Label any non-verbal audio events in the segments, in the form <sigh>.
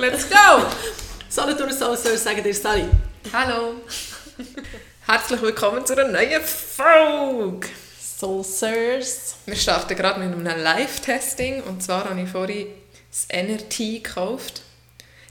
let's go! Solothurn Soulsters sagen dir Sally. Hallo! <laughs> Herzlich willkommen zu einer neuen Folge! Soulsters. Wir starten gerade mit einem Live-Testing und zwar habe ich vorhin das NRT gekauft.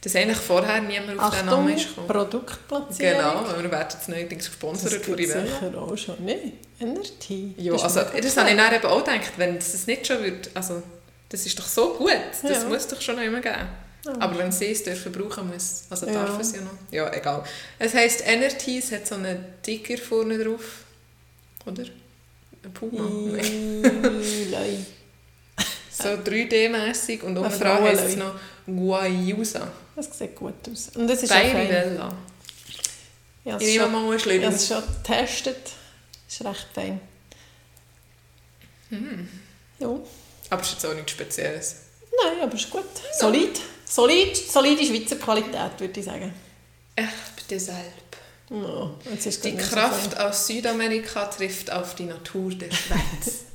Das eigentlich vorher niemand auf den Achtung, Namen ist gekommen. Produktplatzierung. Genau, wir werden jetzt neuerdings Das gesponsert von gibt Rivella. sicher auch schon. Nein, Energy. Ja, Das also das habe ich dann eben auch gedacht, wenn es das nicht schon wird, also das ist doch so gut, das Ja. muss doch schon noch immer geben. Aber wenn sie es dürfen brauchen muss, also Ja. darf es ja noch. Ja, egal. Es heisst NRT, es hat so einen Ticker vorne drauf, oder? Ein Puma. Nein. <laughs> So 3D-mässig und Eine dran heisst es noch Guayusa. Das sieht gut aus. Und das ist fein. Rivella. Ich Ich es nehme schon, mal einen ich Schlüssel. habe es schon getestet. Ist recht fein. Hm. Ja. Aber es ist jetzt auch nichts Spezielles. Nein, aber ist gut. Solid. Solid, solide Schweizer Qualität, würde ich sagen. Ja, jetzt ist Die nicht so Kraft aus Südamerika trifft auf die Natur der <laughs> Schweiz.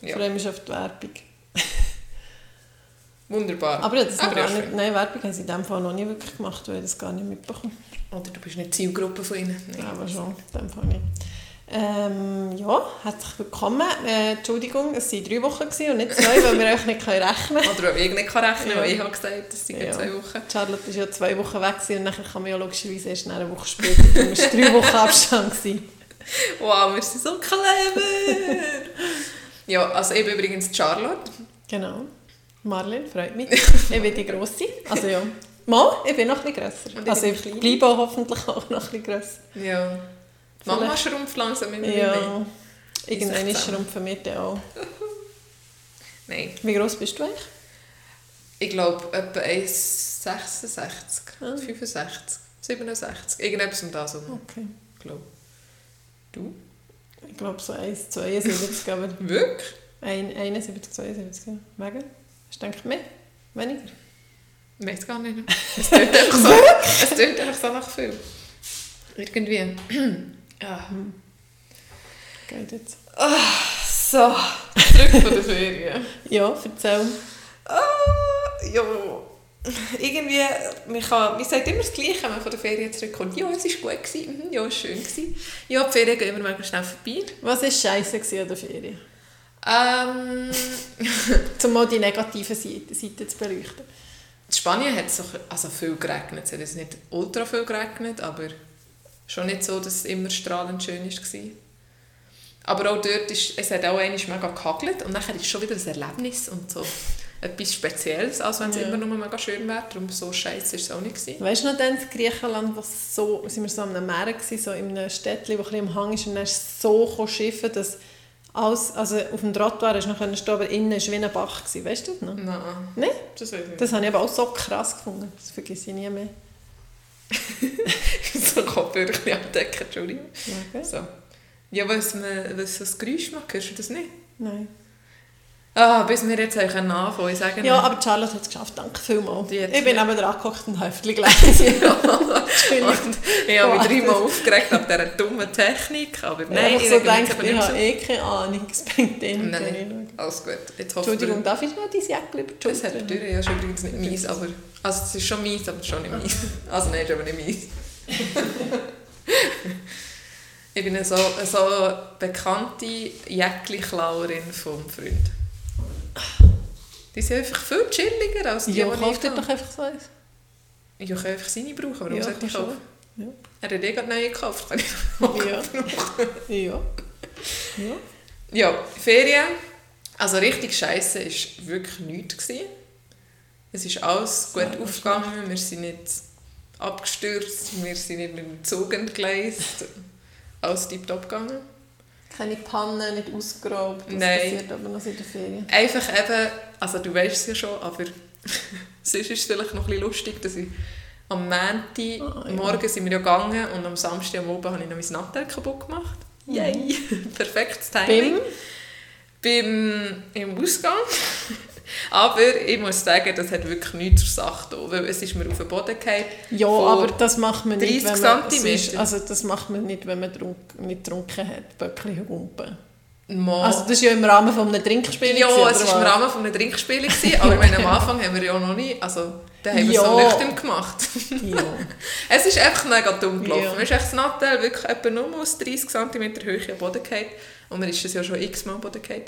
Ich Ja. freue mich auf die Werbung. <laughs> Wunderbar. Aber das Aber gar nicht, schön. nein, Werbung haben sie in dem Fall noch nie wirklich gemacht, weil ich das gar nicht mitbekommen Oder du bist nicht Zielgruppe von ihnen. Ja, aber schon, in dem Fall nicht. Ähm, ja, herzlich willkommen. Äh, Entschuldigung, es waren drei Wochen gewesen und nicht zwei, weil wir euch nicht rechnen können. <laughs> Oder weil ich nicht kann rechnen kann, weil ich habe gesagt, das sind Ja. zwei Wochen. Charlotte war ja zwei Wochen weg gewesen und dann kann man ja logischerweise erst eine Woche später. Dann war es drei Wochen Abstand. Gewesen. <laughs> Wow, wir sind so clever! ja, also ich bin übrigens Charlotte. Genau. Marlene, freut mich. <laughs> Ich bin die Grosse. Also ja. Mal, ich bin noch ein bisschen grösser. Also ich bleibe hoffentlich auch noch ein bisschen grösser. Ja. Mama schrumpft langsam immer mehr. Ja. Irgendwann echt ist schrumpfen wir dann auch. <laughs> Nein, Wie gross bist du eigentlich? ich glaube etwa 1,66, Ah. 65, 67. Irgendetwas um das herum, Okay. glaube Du? Ich glaube so 1, 72, aber <laughs> Wirklich? ein- 71, 72. ja. Wegen? Hast du gedacht, mehr? Weniger? Ich weiß gar nicht. <laughs> Es tut einfach so, es tönt einfach so nach viel. Irgendwie. Ja. Geht jetzt. So, zurück von der Ferien. <laughs> Ja, erzähl. Ah, ja. Irgendwie, man, kann, man sagt immer das Gleiche, wenn man von der Ferien zurückkommt. Ja, es war gut, gewesen. mhm, ja, es war schön. Gewesen. Ja, die Ferien gehen immer mega schnell vorbei. Was war scheiße an der Ferien? Ähm, <laughs> Um mal die negative Seite, Seite zu beleuchten. in Spanien hat es so, also viel geregnet. Es hat jetzt nicht ultra viel geregnet, aber schon nicht so, dass es immer strahlend schön war. Aber auch dort ist, es hat auch einmal mega gehagelt und nachher ist es schon wieder ein Erlebnis und so etwas Spezielles, als wenn es Ja. immer nur mega schön wäre. Darum so scheiße ist es auch nicht. Gewesen. Weißt du noch dann in Griechenland, was so, sind wir so einem Meer gewesen, so in einem Städtchen, das ein bisschen am Hang ist und dann ist es so schiffen, dass alles, also auf dem Trottoir hast du noch können stehen, aber innen war wie ein Bach. Gewesen. Weißt du das noch? Nein, Nein? das. Das habe ich aber auch so krass gefunden. Das vergesse ich nie mehr. <laughs> so Kopfhörer abdecken, Entschuldigung. Okay. So. Ja, was, man, was ein Geräusch macht, hörst du das nicht? Nein. Ah, bis wir jetzt anfangen können, ich sage Ja, aber Charlotte hat es geschafft. Danke vielmals. Ich bin neben dran gekocht und habe <laughs> gelesen. ja. Und ich habe mich dreimal aufgeregt ab dieser dummen Technik, aber Nein, nein, ich ich so denke, ich nicht habe eh keine Ahnung. Es bringt den Nein, alles gut. Jetzt hoffe Entschuldigung, ich, darf ich noch dein Jäckchen über die das hat durch, ja, ist übrigens nicht mies, aber... Also es ist schon mies, aber schon nicht mies. <laughs> Also nein, ist aber nicht mies. <laughs> ich bin eine so, eine so bekannte Jäckli-Klauerin vom Freund. Die sind einfach viel chilliger als die, Ja, die ich dir habe. doch einfach so eins. Ich kann einfach seine brauchen, warum Ja, sollte ich kaufen? Ja. Er hat eh gerade neue gekauft, kann ich <laughs> auch Ja. Ja. ja. Ja, Ferien. Also richtig scheiße war wirklich nichts. Gewesen. Es ist alles gut Sehr aufgegangen. Wir sind nicht abgestürzt, wir sind nicht mit dem Zug entgleist. Alles tiptop gegangen. Keine Panne, nicht ausgeraubt. Das Nein. passiert aber noch in der Ferien. Einfach eben, also du weißt es ja schon, aber <laughs> sonst ist es vielleicht noch ein bisschen lustig, dass ich am Montag, Ah, ja. morgen sind wir ja gegangen und am Samstag am Abend habe ich noch mein Nattel kaputt gemacht. Yay! <laughs> Perfektes Timing. Bim. beim, im Ausgang. Aber ich muss sagen, das hat wirklich nichts zur Sache da, weil es ist mir auf den Boden gefallen. Ja, aber das macht man nicht, 30 wenn man, sonst- also das macht man nicht, wenn man trunk, nicht getrunken hat. Böckchen Gumpen. Mal. Also das ist ja im Rahmen von einem Trinkspiel. ja, gewesen, es war im? Rahmen von einem Trinkspiel, gewesen, <laughs> aber meine, am Anfang haben wir ja noch nie, also da haben wir Ja. so nüchtern gemacht. Ja. <laughs> Es ist einfach mega dumm gelaufen. Ja. Mir ist echt das Nattel wirklich etwa nur aus 30 cm Höhe am Boden gefallen. Und mir ist das ja schon x-mal am Boden gefallen.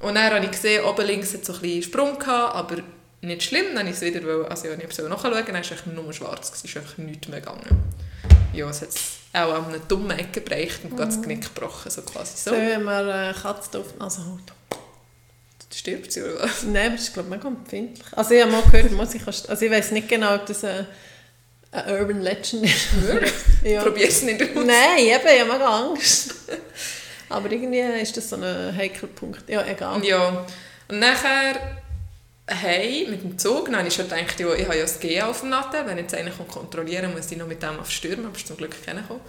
Und dann habe ich gesehen, oben links hat so ein bisschen Sprung gehabt, aber nicht schlimm. Dann ich es wieder, wollen- also ja, ich habe nachschauen, dann war es nur schwarz, es ist einfach nichts mehr gegangen. Ja, es hat auch an einer dummen Ecke gebrochen und Mhm. ganz Knick gebrochen, so quasi so. So, wenn man eine Katze auf die Nase hält. Stirbt sie oder was? Nein, aber das ist glaube ich mega empfindlich. Also ich habe mal gehört, muss ich, also ich weiß nicht genau, ob das eine, eine Urban Legend ist. <laughs> Ja. Probier es nicht aus. Nein, eben, ich habe mega Angst. <laughs> Aber irgendwie ist das so ein heikler Punkt. Ja, egal. Ja, und nachher hey, mit dem Zug, dann habe ich schon gedacht, ja, ich habe ja das GA auf dem Nattel, wenn ich jetzt einen kontrollieren muss, ich noch mit dem auf Stürmen, aber zum Glück keiner gekommen.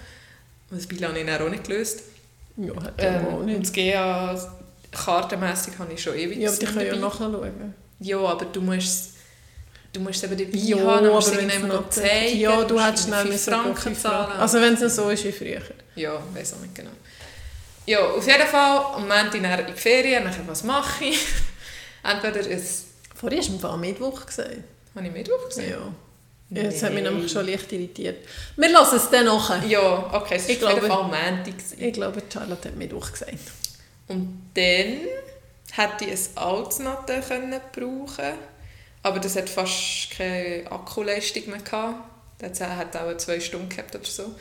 Und das Bild habe ich dann auch nicht gelöst. Ja, hat Ähm, auch und nicht. das GA kartenmässig habe ich schon ewig Ja, aber die können ja nachschauen. Ja, aber du musst du musst eben dabei Ja, haben, musst du wenn's irgendjemandem noch- zeigen. Ja, du musst hättest schnell müssen Franken gehen, zahlen. Also wenn es so ist wie früher. Ja, weiß auch nicht genau. Ja, auf jeden Fall, am Montag in die Ferien, nachher was mache ich? <laughs> Entweder ist, Vorher hast du Fall Mittwoch gesagt. habe ich Mittwoch gesehen? Ja. ja das hat mich nämlich schon leicht irritiert. Wir lassen es dann nachher. Ja, okay, es war Ich auf jeden glaube- Fall Montag. Ich glaube, Charlotte hat Mittwoch gesagt. Und dann hätte ich ein altes Nattel brauchen aber das hat fast keine Akkuleistung mehr gehabt. Das hat auch zwei Stunden gehabt oder so.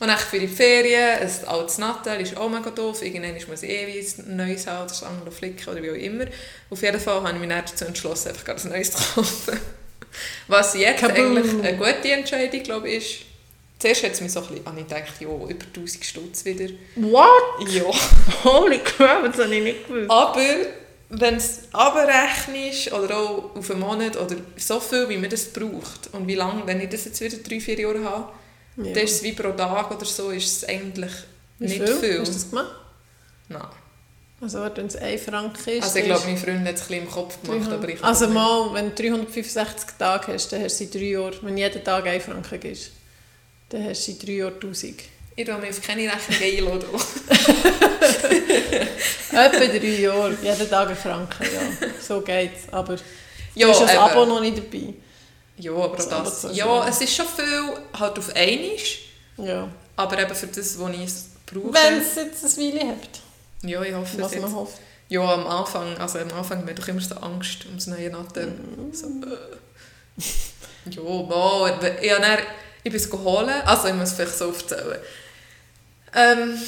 Und dann für die Ferien, ein altes Nattel ist auch mega doof. Irgendwann muss ich eh ein neues haben oder das andere flicken oder wie auch immer. Auf jeden Fall habe ich mich dann dazu entschlossen, einfach gerade ein neues zu kaufen. <laughs> Was jetzt Kaboom. eigentlich eine gute Entscheidung, glaube ich, ist. Zuerst hat es mich so ein bisschen, habe ich gedacht, ja, über 1000 Stutz wieder. What? Ja. <laughs> Holy crap, das habe ich nicht gewusst. Aber wenn es abrechnest oder auch auf einen Monat oder so viel, wie man das braucht und wie lange, wenn ich das jetzt wieder drei, vier Jahre habe, Ja. dann ist es wie pro Tag oder so, ist es eigentlich Wie nicht viel. Hast du das gemacht? Nein. Also wenn es 1 Franken ist, Also ich glaube, mein Freund hat es ein bisschen im Kopf gemacht, aber ich Also mal, wenn du 365 Tage hast, dann hast du in drei Jahren, wenn jeden Tag 1 Franken gibst, dann hast du in drei Jahren 1000. Ich will mich auf keine Rechnung einladen. <laughs> Etwa drei Jahre, jeden Tag ein Franken, ja. So geht's. Aber Ja, du hast das. Abo noch nicht dabei. Ja, aber Das das. Ja, es ist schon viel halt auf einmal, Ja. aber eben für das, was ich es brauche. Wenn es jetzt ein Weile habt, Ja, ich hoffe es was jetzt. man hofft. Ja, am Anfang, also am Anfang haben wir doch immer so Angst um das neue Nattel. So, äh. Ja, mal, ich, habe dann, ich bin es geholt, also ich muss es vielleicht so aufzählen. Ähm,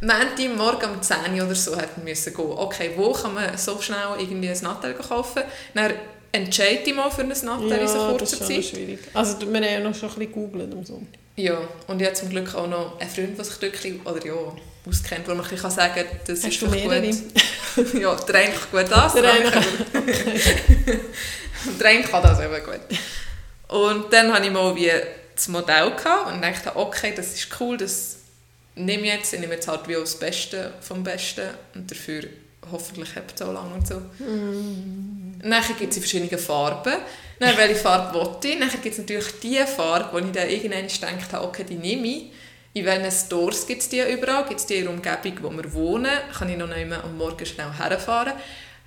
Montag morgen um 10 Uhr oder so hätten wir müssen gehen. Okay, wo kann man so schnell irgendwie ein Nattel kaufen? Dann entscheide ich mal für ein Nattel in so Ja, das kurzer ist Zeit. schwierig. Also wir haben ja noch schon ein bisschen gegoogelt am Sonntag. Ja, und ich habe zum Glück auch noch einen Freund, der sich dort oder ja, auskennt, wo man bisschen sagen kann, das Hast ist du gut. <laughs> ja, der eine kann gut das, Der eine kann, <laughs> der eine kann das eben gut. Und dann hatte ich mal wie das Modell gehabt und dachte, okay, das ist cool, das nehme ich jetzt, ich nehme jetzt halt wie auch das Beste vom Besten und dafür hoffentlich habt es auch lange und so. Mm. Dann gibt es in verschiedenen Farben. Dann welche Farbe will ich? Dann gibt es natürlich die Farbe, wo ich dann irgendwann gedacht habe, okay, die nehme ich. In welchen Stores gibt es die überall? Gibt es die in der Umgebung, wo wir wohnen? Kann ich noch einmal am Morgen schnell herfahren?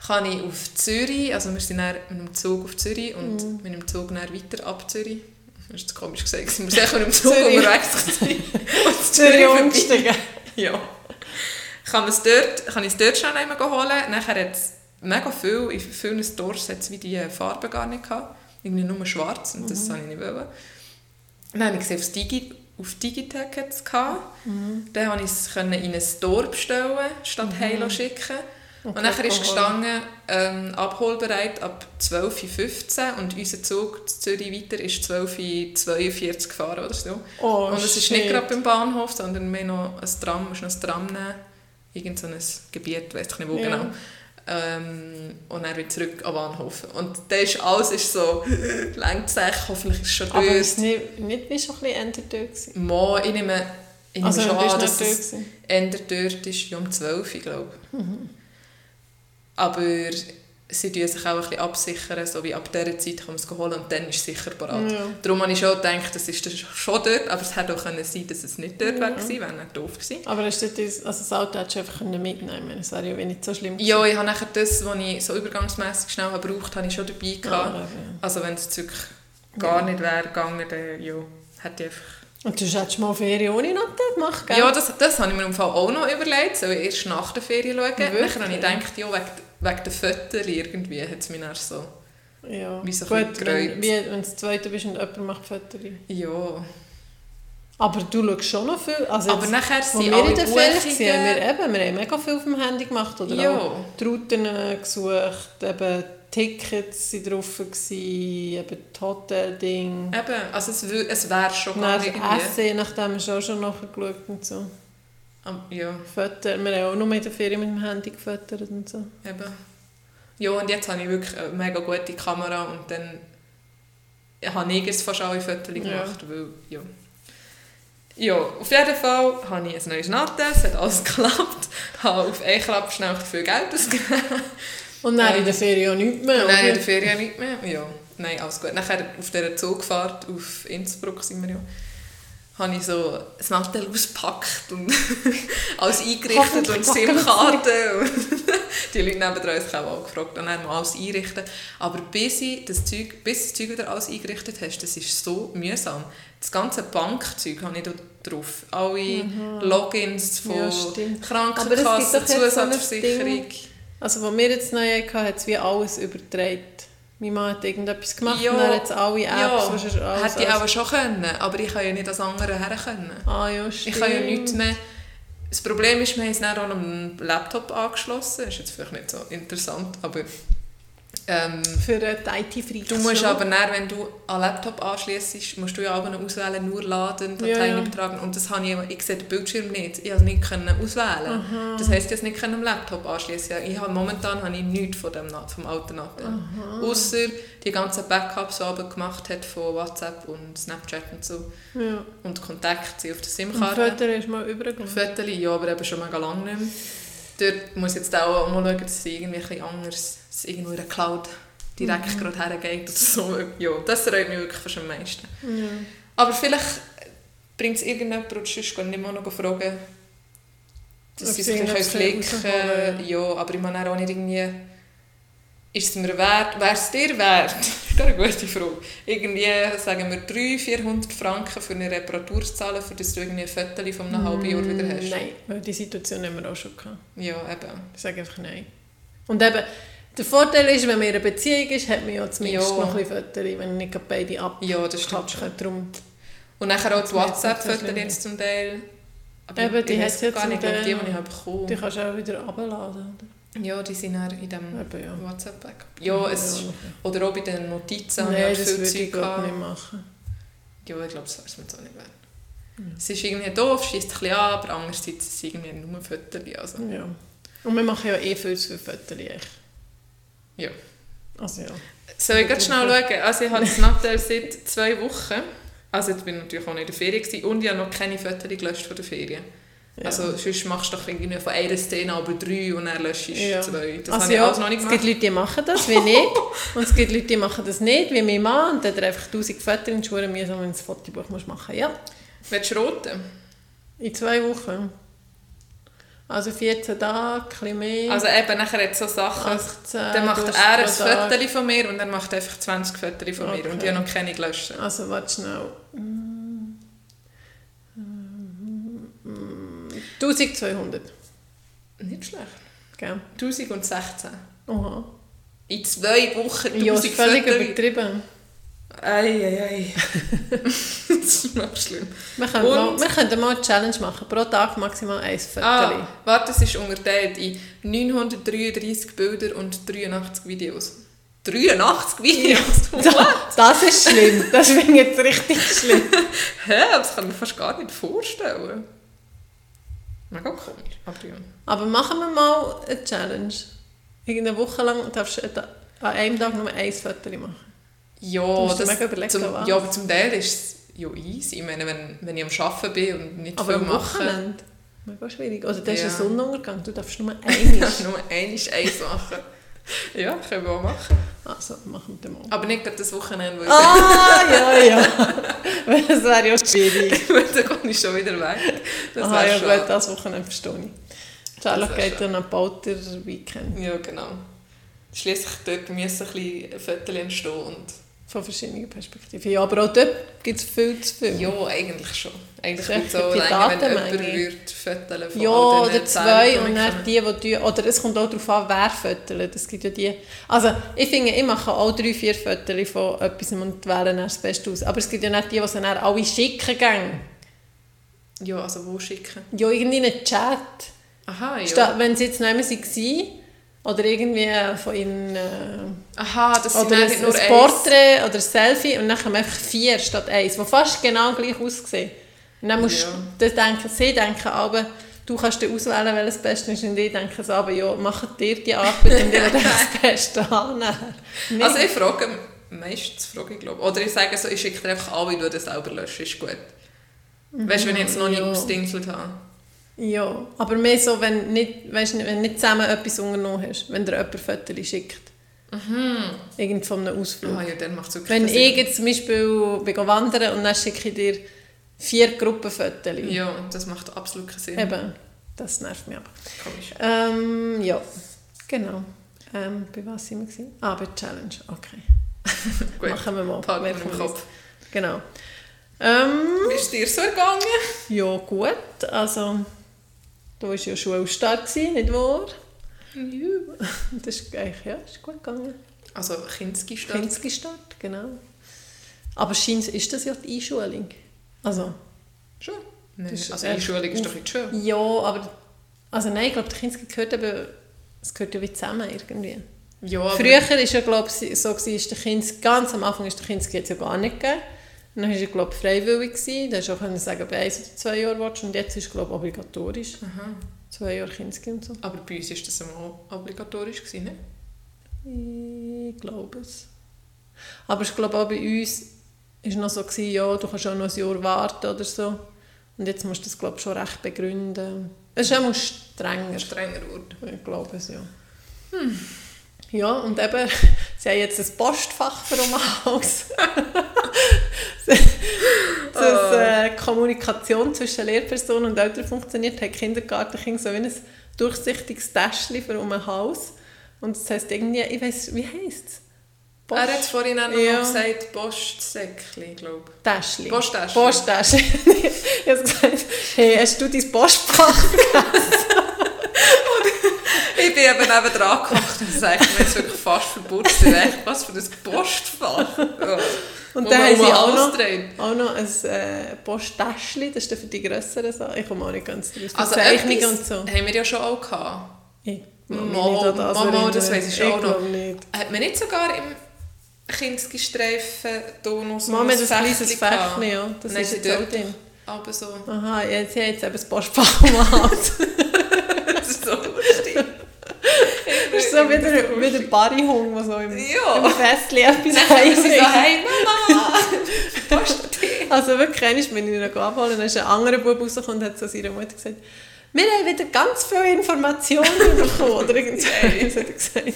Kann ich auf Zürich, also wir sind dann mit dem Zug auf Zürich und Mhm. mit dem Zug dann weiter ab Zürich. Das ist komisch gesagt, sind <laughs> wir sicher mit dem Zug unterwegs und Zürich umgestiegen. Ja. Kann, dort, kann ich es dort schon einmal holen. Nachher hat es mega viel, in vielen Stores hat es wie diese Farben gar nicht gehabt. Irgendwie nur schwarz und das wollte ich nicht. Wollen. Dann habe ich gesehen, auf, Digi, auf Digitec hat es gehabt. Dann konnte ich es in einen Store bestellen, statt mhm. Heilo schicken. Und nachher ist gestanden, ähm, abholbereit ab 12.15 Uhr und unser Zug zu Zürich weiter ist 12.42 Uhr gefahren oder so. Oh, und es ist nicht gerade beim Bahnhof, sondern mehr noch ein Tram, musst noch ein Tram nehmen. Irgend so ein Gebiet, weiß ich nicht wo Ja. genau. Ähm, und dann wieder zurück am Bahnhof. Und das ist, alles ist so, <laughs> längt sich, hoffentlich ist es schon Aber dort. ist nicht, nicht wie schon ein bisschen Ende dort gewesen? Mo, ich nehme, ich nehme Also schon an, dass es gewesen? Ende dort ist, um 12 Uhr, glaube ich. Mhm. Aber sie tun sich auch ein bisschen absichern, so wie ab dieser Zeit kann man es holen und dann ist es sicher bereit. Ja. Darum habe ich schon gedacht, das ist schon dort, aber es hätte auch können sein dass es nicht dort ja. wäre gewesen, wäre nicht doof gewesen. Aber hast du das, also das Auto hättest du einfach mitnehmen können, das wäre ja nicht so schlimm gewesen. Ja, ich habe nachher das, was ich so übergangsmässig schnell habe gebraucht habe, ich schon dabei gehabt. Ja. Also wenn es wirklich gar nicht wäre gegangen, dann ja, hätte ich einfach und du hättest mal Ferien ohne Noten gemacht, gell? Ja, das, das habe ich mir im Fall auch noch überlegt. Soll ich erst nach der Ferien schauen? Wirklich? Dann habe ich gedacht, ja, wegen, wegen der Fotos irgendwie hat es mich dann so... Ja, wie so gut, wenn, wie, wenn du Zweite bist und jemand macht Fotos. Ja. Aber du schaust schon noch viel. Also aber nachher sind wir in der Ferien waren, wir, eben, wir haben mega viel auf dem Handy gemacht. Oder ja. auch die Routen gesucht, eben Tickets waren drauf, eben das Hotel-Ding. Eben, also es, es wäre schon mal irgendwie... Essen, nachdem wir schon, schon nachgeschaut und so. Ja. Fotos, wir haben auch nur in der Ferien mit dem Handy gefüttert und so. Eben. Ja, und jetzt habe ich wirklich eine mega gute Kamera und dann habe ich jetzt fast alle Fotos gemacht, ja. weil, ja. Ja, auf jeden Fall habe ich ein neues Natte, es hat alles <laughs> geklappt, habe auf einen Klapp schnell viel Geld ausgegeben und dann ähm, in der Ferien nichts mehr? Nein, in der Ferien nichts mehr, ja. Nein, alles gut. Nachher auf dieser Zugfahrt auf Innsbruck sind wir ja, habe ich so das Nattel ausgepackt und <laughs> alles eingerichtet und SIM-Karte. <laughs> die Leute neben uns haben auch gefragt, dann haben wir alles einrichten. Aber bis, ich das Zeug, bis das Zeug wieder alles eingerichtet hast, das ist so mühsam. Das ganze Bankzeug habe ich da drauf. Alle mhm. Logins von ja, Krankenkasse, Zusatzversicherung. Also, als wir jetzt neu hatten, hat es wie alles übertragen. Meine Mann hat irgendetwas gemacht ja, und dann hat alle Apps. Ja, alles, hätte ich auch schon können, aber ich kann ja nicht als andere her können. Ah, ja, stimmt. Ich kann ja nichts mehr... Das Problem ist, wir haben es dann auch an einem Laptop angeschlossen. Das ist jetzt vielleicht nicht so interessant, aber ähm, für die IT-Freaks. Du musst aber dann, wenn du einen Laptop anschließt, musst du ja auch auswählen, nur laden, Dateien ja, übertragen. Und das habe ich, ich sehe den Bildschirm nicht. Ich konnte es nicht auswählen. Aha. Das heisst, ich konnte es nicht am Laptop anschließen. Ich habe, momentan habe ich nichts von dem, vom alten Natel. Außer die ganzen Backups, die ich gemacht hat von WhatsApp und Snapchat und so. Ja. Und Kontakte auf der SIM-Karte. Fotos ist mal übergegangen? Fotos, ja, aber eben schon mega lange nicht mehr. Dort muss ich jetzt auch mal schauen, dass es irgendwie ein anders dass irgendwo in der Cloud direkt mhm. gerade hergeht oder so. <laughs> Ja, das reut mich wirklich fast am meisten. Ja. Aber vielleicht bringt es irgendjemand oder sonst ich mal noch fragen, dass sie sich klicken können. Ja, aber ich meine auch nicht irgendwie ist es mir wert, wäre es dir wert? <laughs> das ist eine gute Frage. Irgendwie, sagen wir, 300, 400 Franken für eine Reparatur zu zahlen, für das du irgendwie ein Viertel von einem halben Jahr wieder hast? Nein, weil die Situation haben wir auch schon gehabt. Ja, eben. Ich sage einfach nein. Und eben, der Vorteil ist, wenn man in einer Beziehung ist, hat man ja zumindest ja. noch ein bisschen Fotos, wenn nicht beide ab Ja, das stimmt Darum Und nachher auch die WhatsApp-Fotos jetzt zum Teil. Aber Eben, die hat jetzt gar nicht, die, die ich bekommen. Die kannst du auch wieder abladen, oder? Ja, die sind dann in diesem ja. WhatsApp-Backup. Ja, es, ja, oder auch bei den Notizen Nein, das würde ich gar nicht machen. Ja, ich glaube, das wäre es mir auch nicht wert. Mhm. Es ist irgendwie doof, schießt ein bisschen an, aber andererseits ist es irgendwie nur Fotos. Also. Ja. Und wir machen ja eh viel zu viele Fotos. Ja. Also ja. Soll ich ganz schnell schauen? Also ich habe das Nattel seit zwei Wochen. Also jetzt bin ich natürlich auch nicht in der Ferien gewesen, und ich habe noch keine Fotos gelöscht von der Ferien. Ja. Also sonst machst du doch irgendwie von einer Szene aber drei und dann löschst du ja. zwei. Das also habe ich ja, alles noch nicht gemacht. Es gibt Leute, die machen das, wie nicht. und es gibt Leute, die machen das nicht, wie mein Mann. Und der hat einfach tausend Fotos in die Schuhe müssen, wenn du ein Fotobuch machen musst. Ja. Willst du roten? In zwei Wochen. Also 14 Tage, ein mehr. Also eben, nachher hat so Sachen, 18, dann macht er ein Foto von mir und er macht einfach 20 Fotos von okay. mir und die haben noch keine gelöscht. Also warte schnell. 1200. Nicht schlecht. Gell? 1016. Aha. In zwei Wochen 1000 ja, völlig übertrieben. Eieiei. <laughs> das ist noch schlimm. Wir können, mal, wir können mal eine Challenge machen. Pro Tag maximal ein Viertel. Ah, warte, es ist unterteilt in 933 Bilder und 83 Videos. 83 Videos? <laughs> Ja. das ist schlimm. Das finde ich jetzt richtig schlimm. <laughs> Hä? Das kann mir fast gar nicht vorstellen. Mega komisch. Aber, ja. aber machen wir mal eine Challenge. Irgendeine Woche lang darfst du an einem Tag nur ein Foto machen. Ja, das, überlegen, zum, ja, aber zum Teil ist es ja easy. Ich meine, wenn, wenn ich am Arbeiten bin und nicht aber viel mache... Aber am Mega schwierig. Also das ja. ist ein Sonnenuntergang, du darfst nur <laughs> eines. nur eines eins machen. <laughs> Ja, können wir auch machen. Also, machen wir mal. Aber nicht gerade das Wochenende, weil Ah, ja, ja. <laughs> Das wäre ja schwierig. <laughs> dann komme ich schon wieder weg. Das Aha, wäre ja schon. gut, das Wochenende verstehe ich. Charlotte geht dann am Bauter Weekend. Ja, genau. Schliesslich dort müssen ein bisschen Fotos entstehen. Und Von verschiedenen Perspektiven. Ja, aber auch dort gibt es viel zu viel. ja, eigentlich schon. Eigentlich würde es auch länger, wenn jemand würde fotografieren von Ja, oder zwei und dann die, die tun, oder es kommt auch darauf an, wer fötelt. Es gibt ja die, also ich finde, ich mache auch drei, vier Fotos von etwas und wähle dann das Beste aus. Aber es gibt ja nicht die, die sie dann alle schicken gehen. Ja, also wo schicken? Ja, irgendwie in einen Chat. Aha, ja. Statt, wenn sie jetzt nicht mehr waren, oder irgendwie von ihnen, äh, Aha, das oder ein, nicht nur ein. Porträt oder ein Selfie und dann haben wir einfach vier statt eins, die fast genau gleich aussehen. Und dann musst Ja. du denken, sie denken aber, du kannst dir auswählen, welches das Beste ist und ich denke so, aber ja, macht dir die Arbeit und will <laughs> das Beste haben. Also ich frage, meistens frage ich glaube Oder ich sage so, ich schicke dir einfach an, wie du das selber löscht, ist gut. Weißt du, wenn ich jetzt noch nicht Ja. ausdingselt habe. Ja, aber mehr so, wenn nicht, weißt, wenn nicht zusammen etwas unternommen hast, wenn dir jemand Fotos schickt. Irgend von einem Ausflug. Ah ja, dann macht es Wenn Sinn. ich jetzt zum Beispiel bin wandern und dann schicke ich dir vier Gruppenfotos. Ja, das macht absolut keinen Sinn. Eben, das nervt mich aber. Komisch. Ähm, ja, genau. Ähm, bei was sind wir? gewesen? Ah, bei Challenge, okay. <laughs> Gut, Machen wir mal. packen wir im Kopf. Genau. Ähm, Wie ist dir so ergangen? ja, gut. Also, da war ja Schulstart, gewesen, nicht wahr? Ja. Das ist eigentlich, ja, ist gut gegangen. Also Kinski-Stadt. Kinski-Start, genau. Aber scheint ist das ja die Einschulung. Also, Schon? Nein, ist also Einschulung ist doch nicht schön. ja, aber... Also nein, ich glaube, der Kinski gehört eben... Es gehört ja wie zusammen irgendwie. Ja, Früher war ja, glaube ich, so, gewesen, ist der Kinski, ganz am Anfang ist der jetzt ja gar nicht gegeben. Dann war er, glaube ich, freiwillig. Gewesen. Da hast du auch sagen, bei eins oder zwei Jahren willst. Und jetzt ist es, glaube ich, obligatorisch. Aha. Zwei Jahre Kinski und so. Aber bei uns war das einmal obligatorisch, gewesen, ne? Ich glaube es. Aber ich glaube auch bei uns war noch so, gewesen, ja, du kannst auch noch ein Jahr warten oder so. Und jetzt musst du das, glaube ich, schon recht begründen. Es ist auch strenger. Strenger wurde. Ich glaube es, ja. Ja, und eben, <laughs> sie haben jetzt ein Postfach für um Hals. <laughs> Dass äh, Kommunikation zwischen Lehrperson und Eltern funktioniert, hat Kindergartenkind so wie ein durchsichtiges Täschchen für um den Hals. Und das heisst irgendwie, ich weiß wie heisst es? Er hat vorhin auch noch Ja. gesagt, Postsäckchen, glaube ich. Täschchen. Posttäschchen. Posttäschchen. <laughs> ich habe gesagt, hey, hast du dein Postfach Ich bin eben neben dran gekocht und sage, mir jetzt wirklich fast verputzt. Was für ein Postfach. Ja. Und dann haben sie auch noch, auch noch ein äh, Posttäschchen, das ist dann für die grösseren Sachen. Ich komme auch nicht ganz draus. Also Zeichnungen etwas und so. haben wir ja schon auch gehabt. Ich Mal, an mal, mal, das weiss ich schon auch noch. nicht. Hat man nicht sogar im Kinski-Streifen Tonus Mal ein Fächchen kleines? Fächchen, ja. Das Nein, ist jetzt auch drin. Aber so. Aha, jetzt, jetzt eben das Postfach. <laughs> Das ist so. Das ist so wie der, wie der Barryhung, der so im, Ja. im Festchen etwas <laughs> Dann kommen sie so, hey Mama, <laughs> Posttee. Also wirklich, einmal bin ich noch abholen, dann ist ein anderer Bub rausgekommen und hat zu seiner Mutter gesagt, wir haben wieder ganz viele Informationen <laughs> bekommen. Oder irgend so etwas hat er gesagt.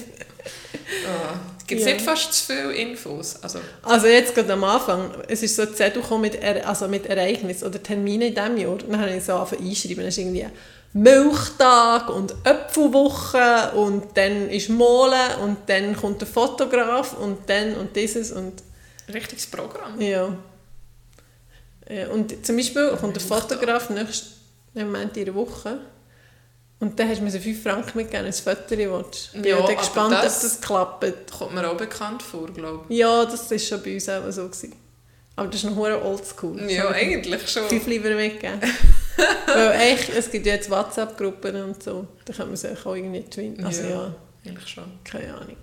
Ah, Gibt es Ja. nicht fast zu viele Infos? Also, Also jetzt gerade am Anfang, es ist so ein Zettel mit, Er- also mit Ereignissen oder Terminen in diesem Jahr. Und dann habe ich so angefangen einschreiben. Dann ist irgendwie Milchtag und Äpfelwoche und dann ist Mole und dann kommt der Fotograf und dann und dieses und richtiges Programm. ja. Ja, Und zum Beispiel kommt der Fotograf nächsten Moment in der Woche und dann hast du mir so 5 Franken mitgegeben, ein Foto willst. Ich bin Ja, gespannt, das- ob das klappt. Kommt mir auch bekannt vor, glaube Ja, das war schon bei uns auch so. Gewesen. Aber das ist noch oldschool. ich. Ja, eigentlich schon. Fünf lieber mitgeben. <laughs> <laughs> Weil echt, es gibt jetzt WhatsApp-Gruppen und so. Da kann man sich auch irgendwie twinnen. Also ja. Ja. Eigentlich schon. keine Ahnung.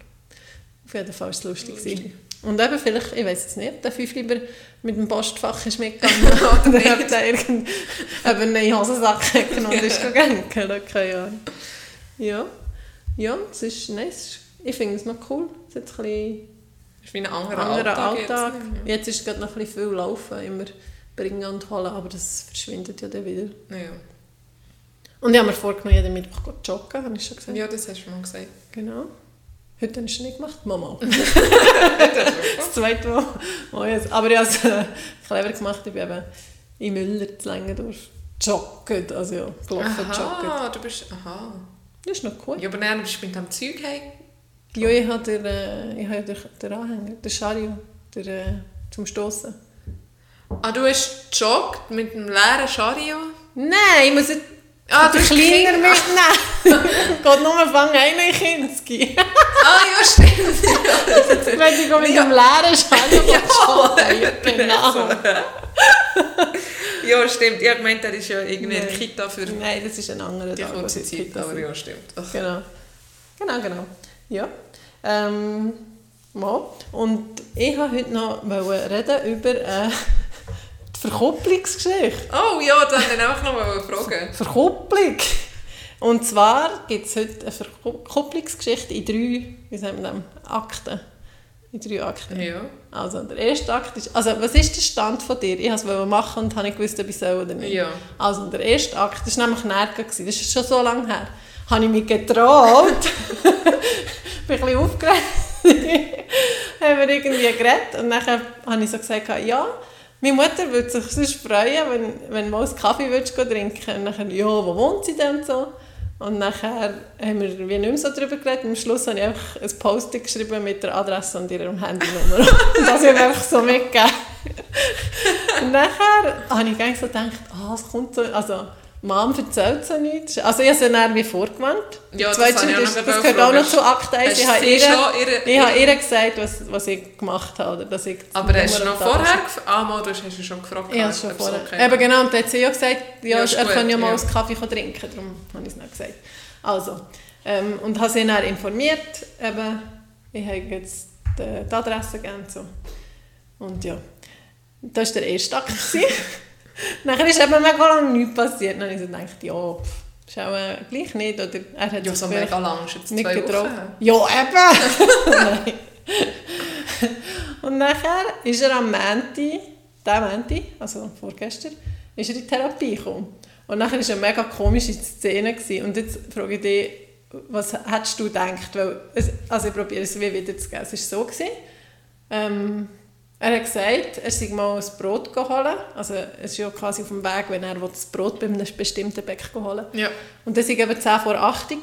Auf jeden Fall war es lustig. Gewesen. Und eben vielleicht, ich weiß es nicht, der fünf lieber mit dem Postfach ist mitgegangen <laughs> oder ob der irgend, ob er einen Hosensack <laughs> genommen und ist gegangen. Keine Ahnung. Ja. Ja, es ist nice. Ich finde es noch cool. Es hat ein bisschen ist wie ein anderer, anderer Alltag. Alltag. Jetzt, Jetzt ist gerade noch ein bisschen viel Laufen, immer bringen und holen, aber das verschwindet ja dann wieder. ja. Und ich habe mir vorgenommen, jeden Mittwoch zu joggen, habe ich schon gesagt. ja, das hast du mal gesagt. Genau. <laughs> <laughs> Heute hast du nicht gemacht, Mama. das zweite Mal. Oh, yes. Aber ich habe es clever gemacht. Ich bin eben in Müller zu Längendorf joggen. Also ja, gelaufen, joggen. Aha, du bist... Aha. Das ist noch cool. Ja, aber dann bist du mit dem Zeug heim. Ja, ich habe den, äh, ich habe den, den Anhänger, den Chariot, der, äh, zum Stossen. Ah, du hast gejoggt mit einem leeren Chariot? Nein, ich muss jetzt Ah, hast kleiner Kinder- mitnehmen. <laughs> Geht nur fangen einen Kinski. Ah, ja, stimmt. Wenn ich mit dem leeren Chariot Ja. Genau. ja, stimmt. Ich habe gemeint, der ist ja irgendwie Nein. Kita für Nein, das ist ein anderer die Tag, wo kurze Zeit. Kita Aber ja, stimmt. Ach. Genau. Genau, genau. Ja. Ähm, mal. Und ich wollte heute noch reden über äh, die Verkupplungsgeschichte. Oh ja, dann wollte ich einfach noch mal fragen. Verkupplung. Und zwar gibt es heute eine Verkupplungsgeschichte in drei, wie sagen wir das, Akten. In drei Akten. Ja. Also der erste Akt ist, also was ist der Stand von dir? Ich wollte es machen und habe nicht gewusst, ob ich soll oder nicht. Ja. Also der erste Akt, das war nämlich gewesen. das ist schon so lange her. Habe ich mich getraut, <laughs> bin ein bisschen aufgeregt, <laughs> haben wir irgendwie geredet und dann habe ich so gesagt, ja, meine Mutter würde sich sonst freuen, wenn, wenn du mal einen Kaffee würdest trinken Und dann, ja, wo wohnt sie denn so? Und nachher haben wir wie nicht mehr so darüber geredet. Am Schluss habe ich einfach ein Post-it geschrieben mit der Adresse und ihrer Handynummer. <laughs> und das habe ich einfach so mitgegeben. und nachher habe ich so gedacht, ah, es kommt so, also Mom erzählt so nichts. Also ich habe sie dann wie vorgewandt. Ja, das ist, gerade das gehört auch noch zu Akt 1. Hast Ich habe sie ihr, ihre- ich habe ihr gesagt, was, was ich gemacht habe. Dass ich Aber hast du noch vorher gefragt? Ah, mal, du hast du schon gefragt. ich habe es schon vorher. okay Eben genau, und dann hat sie ja gesagt, ja, Ja, er gut, kann ja mal ja. einen Kaffee trinken, darum habe ich es nicht gesagt. Also, ähm, und habe sie dann informiert, eben, ich habe jetzt die, die Adresse gegeben so. Und ja, das war der erste Akt. <laughs> Nachher ist eben mega lange nichts passiert. Dann habe ich so gedacht, ja, ist auch äh, gleich nicht. Oder er hat Ja, so mega lang, ist jetzt nicht getroffen. Wochen. Ja, eben! Nein. <laughs> Und nachher ist er am Montag, diesen Montag, also vorgestern, ist er in die Therapie gekommen. Und nachher war eine mega komische Szene. Gewesen. Und jetzt frage ich dich, was hättest du gedacht? Weil, es, also ich probiere es wie wiederzugeben. Es war so, gewesen, ähm, er hat gesagt, er sei mal ein Brot holen. Also es ist ja quasi auf dem Weg, wenn er das Brot bei einem bestimmten Bäck holen. Ja. Und das war eben 10 vor 8 Uhr.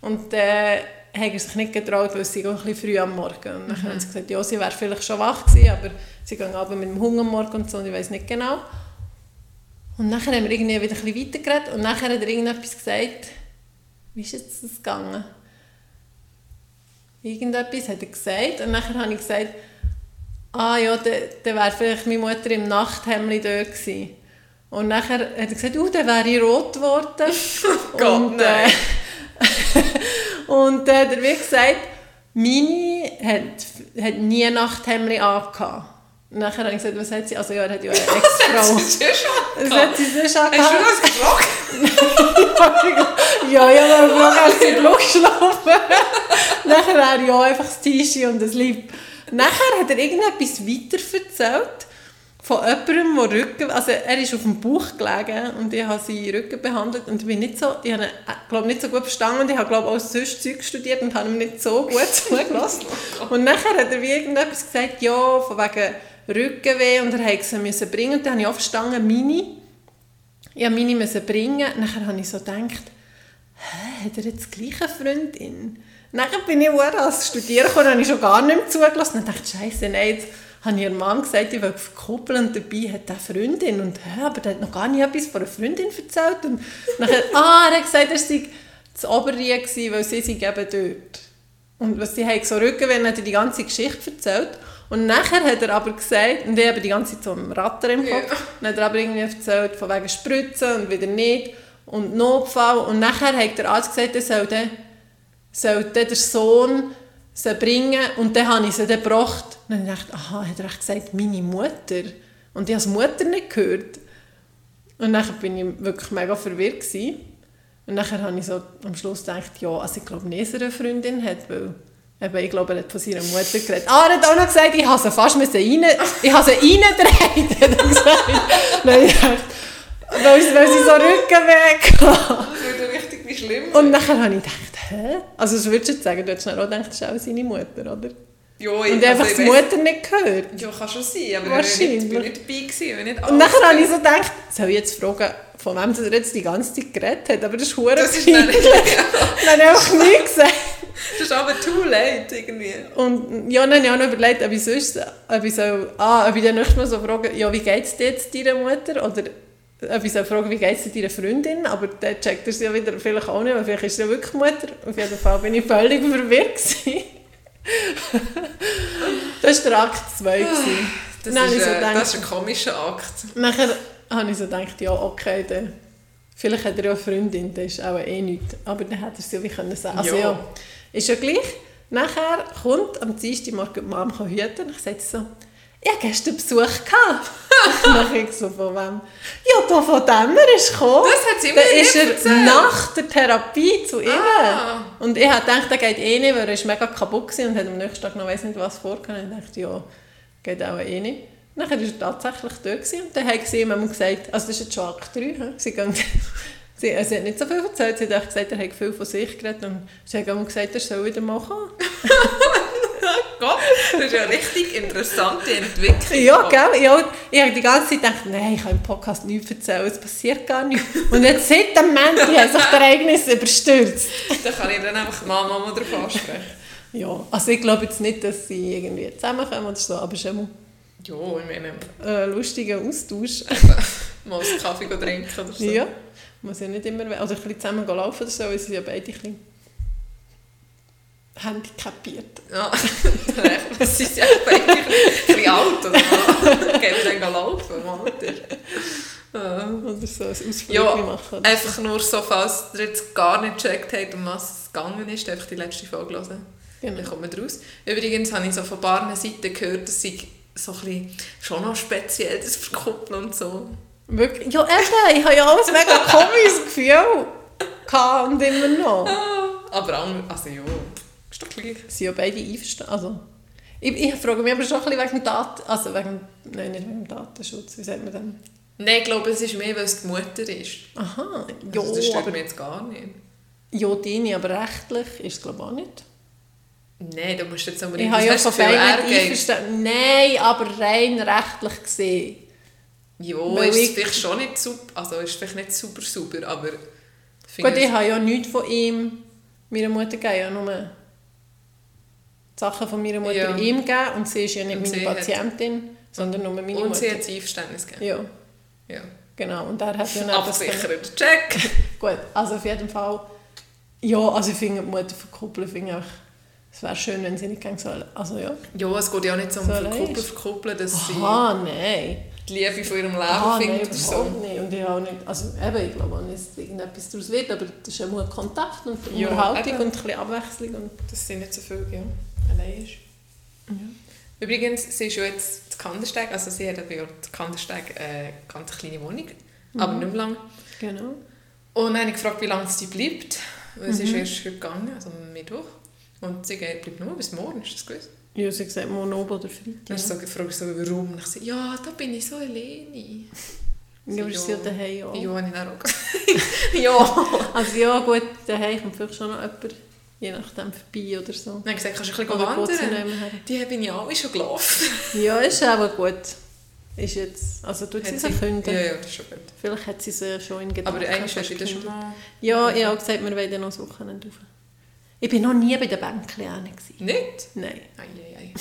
Und äh, hat er sich nicht getraut, weil sie auch ein bisschen früh am Morgen. Und dann haben sie gesagt, ja, sie wäre vielleicht schon wach gewesen, aber sie gehen aber mit dem Hunger am Morgen und so, und ich weiß nicht genau. Und dann haben wir irgendwie wieder ein bisschen weitergeredet und nachher hat er irgendetwas gesagt. Wie ist jetzt das gegangen? Irgendetwas hat er gesagt und nachher habe ich gesagt, ah ja, dann dann wäre vielleicht meine Mutter im Nachthemd dort gewesen. Und nachher hat er gesagt, uh, dann wäre ich rot geworden. <laughs> Gott, und, nein. Äh, <laughs> und äh, der wie gesagt, meine hat, hat nie Nachthemd angehabt. Nachher habe ich gesagt, was hat sie? Also ja, er hat ja eine <laughs> Ex-Frau. Das schon. Hat sie sonst Hast du das gefragt? Ja, ja, dann frage als sie Blut geschlafen. Nachher hat er ja einfach das T-Shirt und das Lieb. Nachher hat er irgendetwas weiter erzählt von jemandem, der Rücken... Also er ist auf dem Bauch gelegen und ich habe seinen Rücken behandelt und ich bin nicht so... Ich habe ihn, äh, glaube nicht so gut verstanden und ich habe, glaube auch sonst Zeug studiert und habe ihm nicht so gut <laughs> zugelassen. und nachher hat er wie irgendetwas gesagt, ja, von wegen Rückenweh und er sie müssen bringen. Und dann habe ich auch verstanden, meine... Ich musste meine bringen. Nachher habe ich so gedacht, hä, hat er jetzt die gleiche Freundin? Nachher bin ich auch als Studieren gekommen, habe ich schon gar nicht mehr zugelassen. Dann dachte Scheiße, nein, jetzt habe ich ihrem Mann gesagt, ich will verkuppeln und dabei hat er eine Freundin. Und hä, aber der hat noch gar nicht etwas von einer Freundin erzählt. Und nachher, ah, er hat gesagt, er sei zu Oberrie gewesen, weil sie sei eben dort. Und was sie haben so Rücken, wenn er die ganze Geschichte erzählt. Und nachher hat er aber gesagt, und ich habe die ganze Zeit so einen Ratter im Kopf, Ja. dann hat er aber irgendwie erzählt, von wegen Spritzen und wieder nicht und Notfall. Und nachher hat der Arzt gesagt, er soll dann, soll dann der Sohn sie bringen und dann habe ich sie dann gebracht. Und dann dachte ich, aha, hat er echt gesagt, meine Mutter? Und ich habe die Mutter nicht gehört. Und dann bin ich wirklich mega verwirrt gewesen. Und nachher habe ich so am Schluss gedacht, ja, also ich glaube nicht, dass er eine Freundin hat, weil eben, ich glaube, er hat von seiner Mutter geredet. Ah, er hat auch noch gesagt, ich habe sie fast rein, ich habe sie reingedreht, hat <laughs> er gesagt. Ich dachte, weil, sie- weil sie so Rückenweg hatte. Das wird richtig schlimm. Und nachher habe ich gedacht, hä? Also das würdest du jetzt sagen, du hättest dann auch gedacht, das ist auch seine Mutter, oder? Ja, Und einfach ich die Mutter nicht gehört. Ja, kann schon sein, aber Wahrscheinlich. ich war nicht, dabei. Gewesen, ich nicht Und nachher habe ich so gedacht, soll ich jetzt fragen, von wem er jetzt die ganze Zeit geredet hat, aber das ist hure Das ist peinlich. <laughs> nicht, <laughs> Dann habe ich einfach nichts gesagt. das ist aber too late irgendwie. Und ja, dann habe ich auch noch überlegt, ob ich sonst, ob ich, soll, ah, ob ich dann nächstes Mal so frage, ja, wie geht es dir jetzt deiner Mutter? Oder soll fragen, wie geht es deiner Freundin? Aber dann checkt er sie ja wieder vielleicht auch nicht, weil vielleicht ist sie ja wirklich Mutter. Auf jeden Fall bin ich völlig verwirrt <laughs> das war der Akt 2. gewesen. Das, Dann habe ist, ich so gedacht- das ist ein komischer Akt. Nachher habe ich so gedacht, ja, okay, dann, vielleicht hat er ja eine Freundin, das ist auch eh nichts. Aber dann hätte er es ja wie können sagen. Also Ja. ja. ist ja gleich. Nachher kommt am Dienstag morgen die Mom hüten und ich sage so, ich hatte gestern Besuch. Gehabt. <laughs> dann ich so, von wem? Ja, da von dem er ist gekommen. Das hat sie mir ist er erzählt. nach der Therapie zu ihr. Ah. Und ich habe gedacht, der geht eh nicht, weil er ist mega kaputt war und hat am nächsten Tag noch weiss nicht was vorgehabt. Und ich dachte, ja, geht auch eh nicht. Dann war er tatsächlich gewesen. und dann haben sie ihm gesagt, also das ist jetzt schon Akt 3, he? sie, gehen, <laughs> sie, also sie hat nicht so viel erzählt, sie hat gesagt, er hat viel von sich geredet und sie hat gesagt, er soll wieder mal kommen. <laughs> <laughs> Gott, das ist eine richtig interessante Entwicklung. Ja, gell? Ja, ich habe die ganze Zeit gedacht, nein, ich kann im Podcast nichts erzählen, es passiert gar nichts. Und jetzt seit dem Moment hat sich das Ereignis überstürzt. Da kann ich dann einfach mal Mama drauf ansprechen. <laughs> Ja, also ich glaube jetzt nicht, dass sie irgendwie zusammenkommen oder so, aber schon Ja, ich meine, mal ein lustiger Austausch. <laughs> mal einen Kaffee trinken oder so. Ja, muss ja nicht immer, oder ein bisschen zusammen laufen oder so, weil sie sind ja beide ein bisschen handicapiert. Ja, <laughs> sie sind ja beide ein bisschen alt, oder? Gehen wir dann laufen, Alter. Ja. Oder so ein Ausflug Ja, machen. einfach nur so, falls ihr jetzt gar nicht gecheckt habt, um was es gegangen ist, einfach die letzte Folge hören. Dann Genau. kommt man raus. Übrigens habe ich so von ein paar Seiten gehört, dass sie so ein bisschen schon noch speziell das verkuppeln und so. Wirklich? Ja, eben, ich habe ja alles mega komisches Gefühl gehabt und immer noch. Aber andere, also ja, ist doch gleich. Sind ja beide einverstanden. Also, ich, ich frage mich aber schon ein bisschen wegen dem Daten... Also wegen... Nein, nicht wegen dem Datenschutz. Wie sagt man denn? Nein, ich glaube, es ist mehr, weil es die Mutter ist. Aha. Ja, Also das stört aber... mich jetzt gar nicht. Ja, deine, aber rechtlich ist es glaube ich auch nicht. Nein, du musst jetzt Ich unbedingt... habe ja von beiden er einverstanden. Nein, aber rein rechtlich gesehen. Ja, Weil ist ich- es vielleicht schon nicht super... Also ist vielleicht nicht super sauber, aber... ich Gut, ich habe ja nichts von ihm meiner Mutter gegeben, ja nur die Sachen von meiner Mutter Ja. ihm gegeben und sie ist ja nicht Und meine sie hat- Patientin, sondern nur meine Und Mutter. sie hat sein Einverständnis gegeben. ja, Ja. genau. Und er hat ja nicht das können- Absichert. Check! <laughs> Gut, also auf jeden Fall, ja, also ich finde die Mutter verkuppeln, finde ich es wäre schön, wenn sie nicht gehen sollen. Also ja. Ja, es geht ja auch nicht so um So verkuppeln, verkuppeln, dass Aha, nein. sie die Liebe von ihrem Leben Ah, nein, findet oder so. nicht. Und ich auch nicht, also eben, ich glaube auch nicht, dass irgendetwas daraus wird, aber das ist ja nur Kontakt und Ja, Unterhaltung eben. und ein bisschen Abwechslung. Und Das sind nicht so viele, ja. Allein ist. Übrigens, sie ist ja jetzt zu Kandersteg, also sie hat ja zu Kandersteg eine ganz kleine Wohnung, aber nicht mehr lang. genau. Und dann habe ich gefragt, wie lange sie bleibt, weil sie ist Mhm. erst heute gegangen, also am Mittwoch. Und sie geht- bleibt nur bis morgen, ist das gewusst? Ja, sie sagt Monob oder Dann Freitag. ist so gefragt, so, warum? Und ich so, ja, da bin ich so alleine. Ja, aber sie ja daheim auch. Ja, habe ich dann auch <laughs> ja. <laughs> Also ja, gut, daheim kommt vielleicht schon noch jemand, je nachdem, vorbei oder so. Dann gesagt, kannst du ein bisschen wandern? Die bin ich alle schon gelaufen. Ja, ist aber gut. Ist jetzt, also tut sie sich künden. Ja, ja, das ist schon gut. Vielleicht hat sie sie schon in Gedanken. Aber eigentlich hast du das schon mal... Ja, ich habe auch gesagt, wir wollen noch das Wochenende rauf. Ich war noch nie bei den Bänkchen. Nicht? Nein. Ei, ei, ei.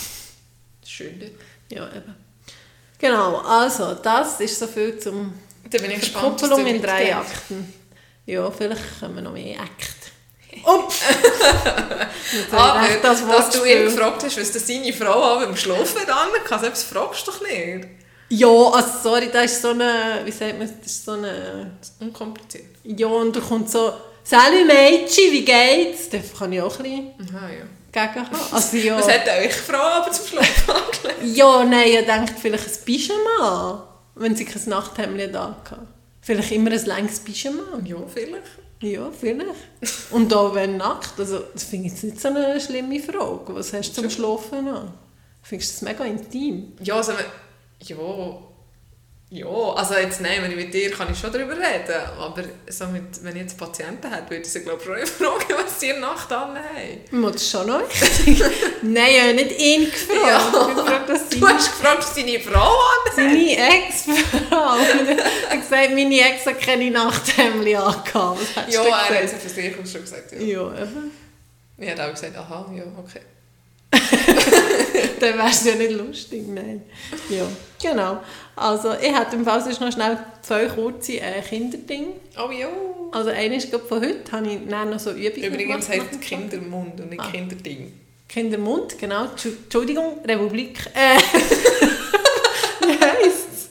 Schön dort. Ja, eben. Genau, also, das ist so viel zum Dann bin ich gespannt, du in drei. Akten. Ja, vielleicht können wir noch mehr Akt. Ups! Aber, das dass du ihn gefragt hast, was das seine Frau auch beim Schlafen dann kann, selbst fragst du doch nicht. Ja, also sorry, das ist so eine, wie sagt man, das ist so eine, unkompliziert. ja, und da kommt so, «Salut Mädchen, wie geht's?» Da kann ich auch ein bisschen Aha, ja. gegen. Also ja, Was hat euch Frau aber zum Schlafen <laughs> angelegt? ja, nein, ich denke vielleicht ein Pyjama, wenn sie kein Nachthemd da hatte. Vielleicht immer ein langes Pyjama. Ja, vielleicht. Ja, vielleicht. Und da wenn nackt, also das finde ich jetzt nicht so eine schlimme Frage. Was hast du zum Schlafen an? Findest du das mega intim? Ja, also, ja, Ja, also jetzt nein, wenn ich mit dir kann ich schon darüber reden, aber so mit, wenn ich jetzt Patienten hätte, würde ich sie glaube ich schon <laughs> fragen, was sie in der Nacht alle haben. Ist schon noch. <laughs> Nein, ich habe nicht ihn gefragt. Ja. Gefragt, was Du hast gefragt, was deine Frau an seine Ex-Frau. <laughs> Er hat gesagt, meine Ex hat keine Nachthemden angehabt. Ja, er hat es von sich schon gesagt. Ja. Ja, eben. Ich habe auch gesagt, aha, ja, okay. Dann wäre es ja nicht lustig, nein. Ja, genau. Also, ich hätte im Fall sonst noch schnell zwei kurze äh, Kinderdinge. Oh ja. Also, eine ist von heute, habe ich dann noch so Übungen Übrigens gemacht. heißt es Kindermund und nicht Ah. Kinderding. Kindermund, genau. Tschu- Entschuldigung, Republik. Äh, <laughs> wie heisst es?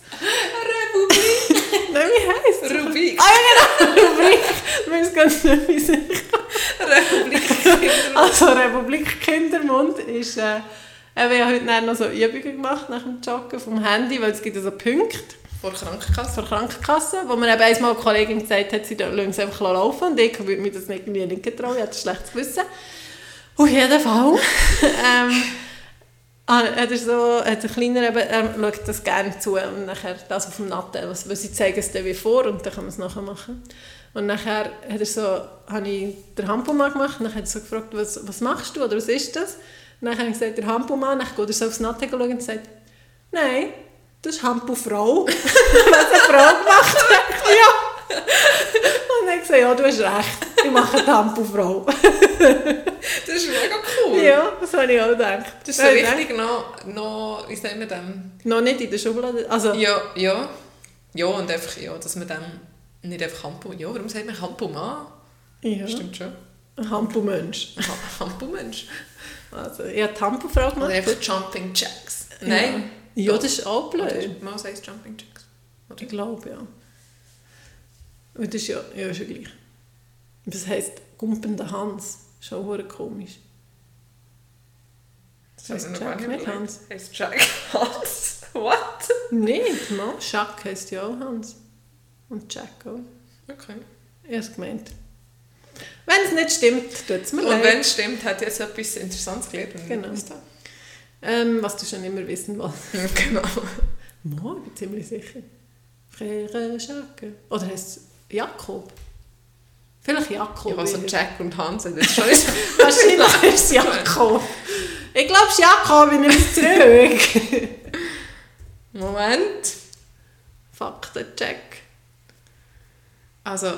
Republik. <laughs> Nein, wie heisst es? Rubik. Ah, ja, genau, Republik. Ich weiß ganz nicht, wie sie Republik Kindermund. Also Republik Kindermund ist, äh, eben, ich habe heute dann noch so Übungen gemacht nach dem Joggen vom Handy, weil es gibt ja so Punkte Vor Krankenkasse. von der Krankenkasse, wo mir eben einmal eine Kollegin gesagt hat, sie lassen es einfach laufen und ich würde mir das irgendwie nicht getrauen, ich hatte ein schlechtes Gewissen. Auf jeden Fall. <laughs> ähm, ah, hat er so, hat der Kleiner eben, er schaut das gerne zu und nachher das auf dem Nattel, was, weil sie zeigen es dann wie vor und dann kann man es nachher machen. Und nachher hat er so, habe ich den Hampomann gemacht und dann hat er so gefragt, was, was machst du oder was ist das? Und dann habe ich gesagt, der Hampomann, dann geht er so aufs schauen und sagt, nein, das ist Hampo-Frau. <laughs> was eine Frau gemacht hat. ja. <laughs> Und dann habe ich gesagt, ja, du hast recht, ich mache die Hampo-Frau. <laughs> Das ist mega cool. ja, das habe ich auch gedacht. Das ist so ich richtig noch, noch, wie sagen wir dem? Noch nicht in der Schublade. Also, Ja, ja. Ja, und einfach, ja, dass man dem nicht einfach Hampo, ja, warum sagt man Hampo-Mann? ja. Stimmt schon. ein Hampo-Mensch. Ha- Hampo-Mensch. Also, ich habe die Hampo-Frau Oder gemacht. einfach Jumping Jacks. Nein. Ja, das ist auch blöd. Oder Mal heißt Jumping Jacks. Oder? Ich glaube, ja. Und das ist ja, ja, ist ja gleich. Das heisst gumpender Hans. Schon hure komisch. Das heisst Jack, nicht. Hans. Heisst Jack Hans? <laughs> What? Nicht, mal. Jacques heisst ja auch Hans. Und Jack auch. Okay. Ich habe es gemeint. Wenn es nicht stimmt, tut es mir Und leid. wenn es stimmt, hat jetzt etwas Interessantes gelernt. und Genau. Ähm, was du schon immer wissen wolltest. <laughs> Genau. Morgen, ziemlich sicher. Frère Jacques. Oder heißt es Jakob? Vielleicht Jakob. Ja, also. Jack und Hans sind jetzt schon. <laughs> Wahrscheinlich <laughs> ist es Jakob. Ich glaube, es ist Jakob, ich nehme es zurück. Moment. Faktencheck. Also,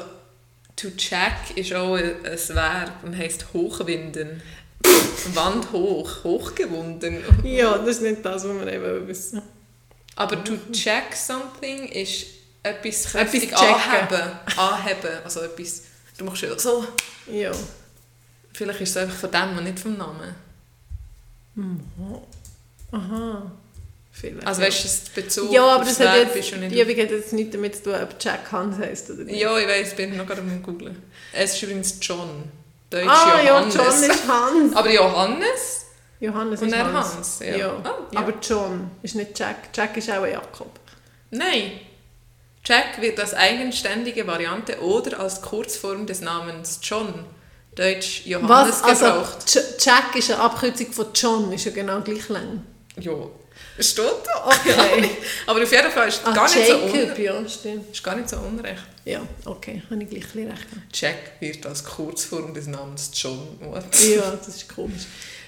to check ist auch ein Verb und heisst hochwinden. Wand hoch, hochgewunden. Ja, das ist nicht das, was wir eben wissen. Aber to check something ist etwas kräftig checken. anheben. Anheben. Also etwas... Du machst ja so... Ja. Vielleicht ist es einfach von dem und nicht vom Namen. Aha. Vielleicht. Also weißt du, der Bezug ja, aber das hat jetzt, nicht... die Übung hat jetzt nichts damit zu tun, ob Jack Hans heisst oder nicht. Ja, ich weiß, bin noch gerade am googlen. Es ist übrigens John. Deutsch ah, Johannes. ja, John ist Hans. Aber Johannes Johannes und ist Hans. Hans. Ja. Ja. Ah, ja. Aber John ist nicht Jack. Jack ist auch ein Jakob. Nein. Jack wird als eigenständige Variante oder als Kurzform des Namens John, Deutsch Johannes, Was? Also, gebraucht. Jack ist eine Abkürzung von John, ist ja genau gleich lang. Ja, es steht da. Okay. <laughs> Aber auf jeden Fall ist Ah, gar, nicht so Jacob, un ja, stimmt. ist gar nicht so unrecht. Ja, okay, habe ich gleich ein bisschen recht. Jack wird als Kurzform des Namens John. Ja, das ist komisch.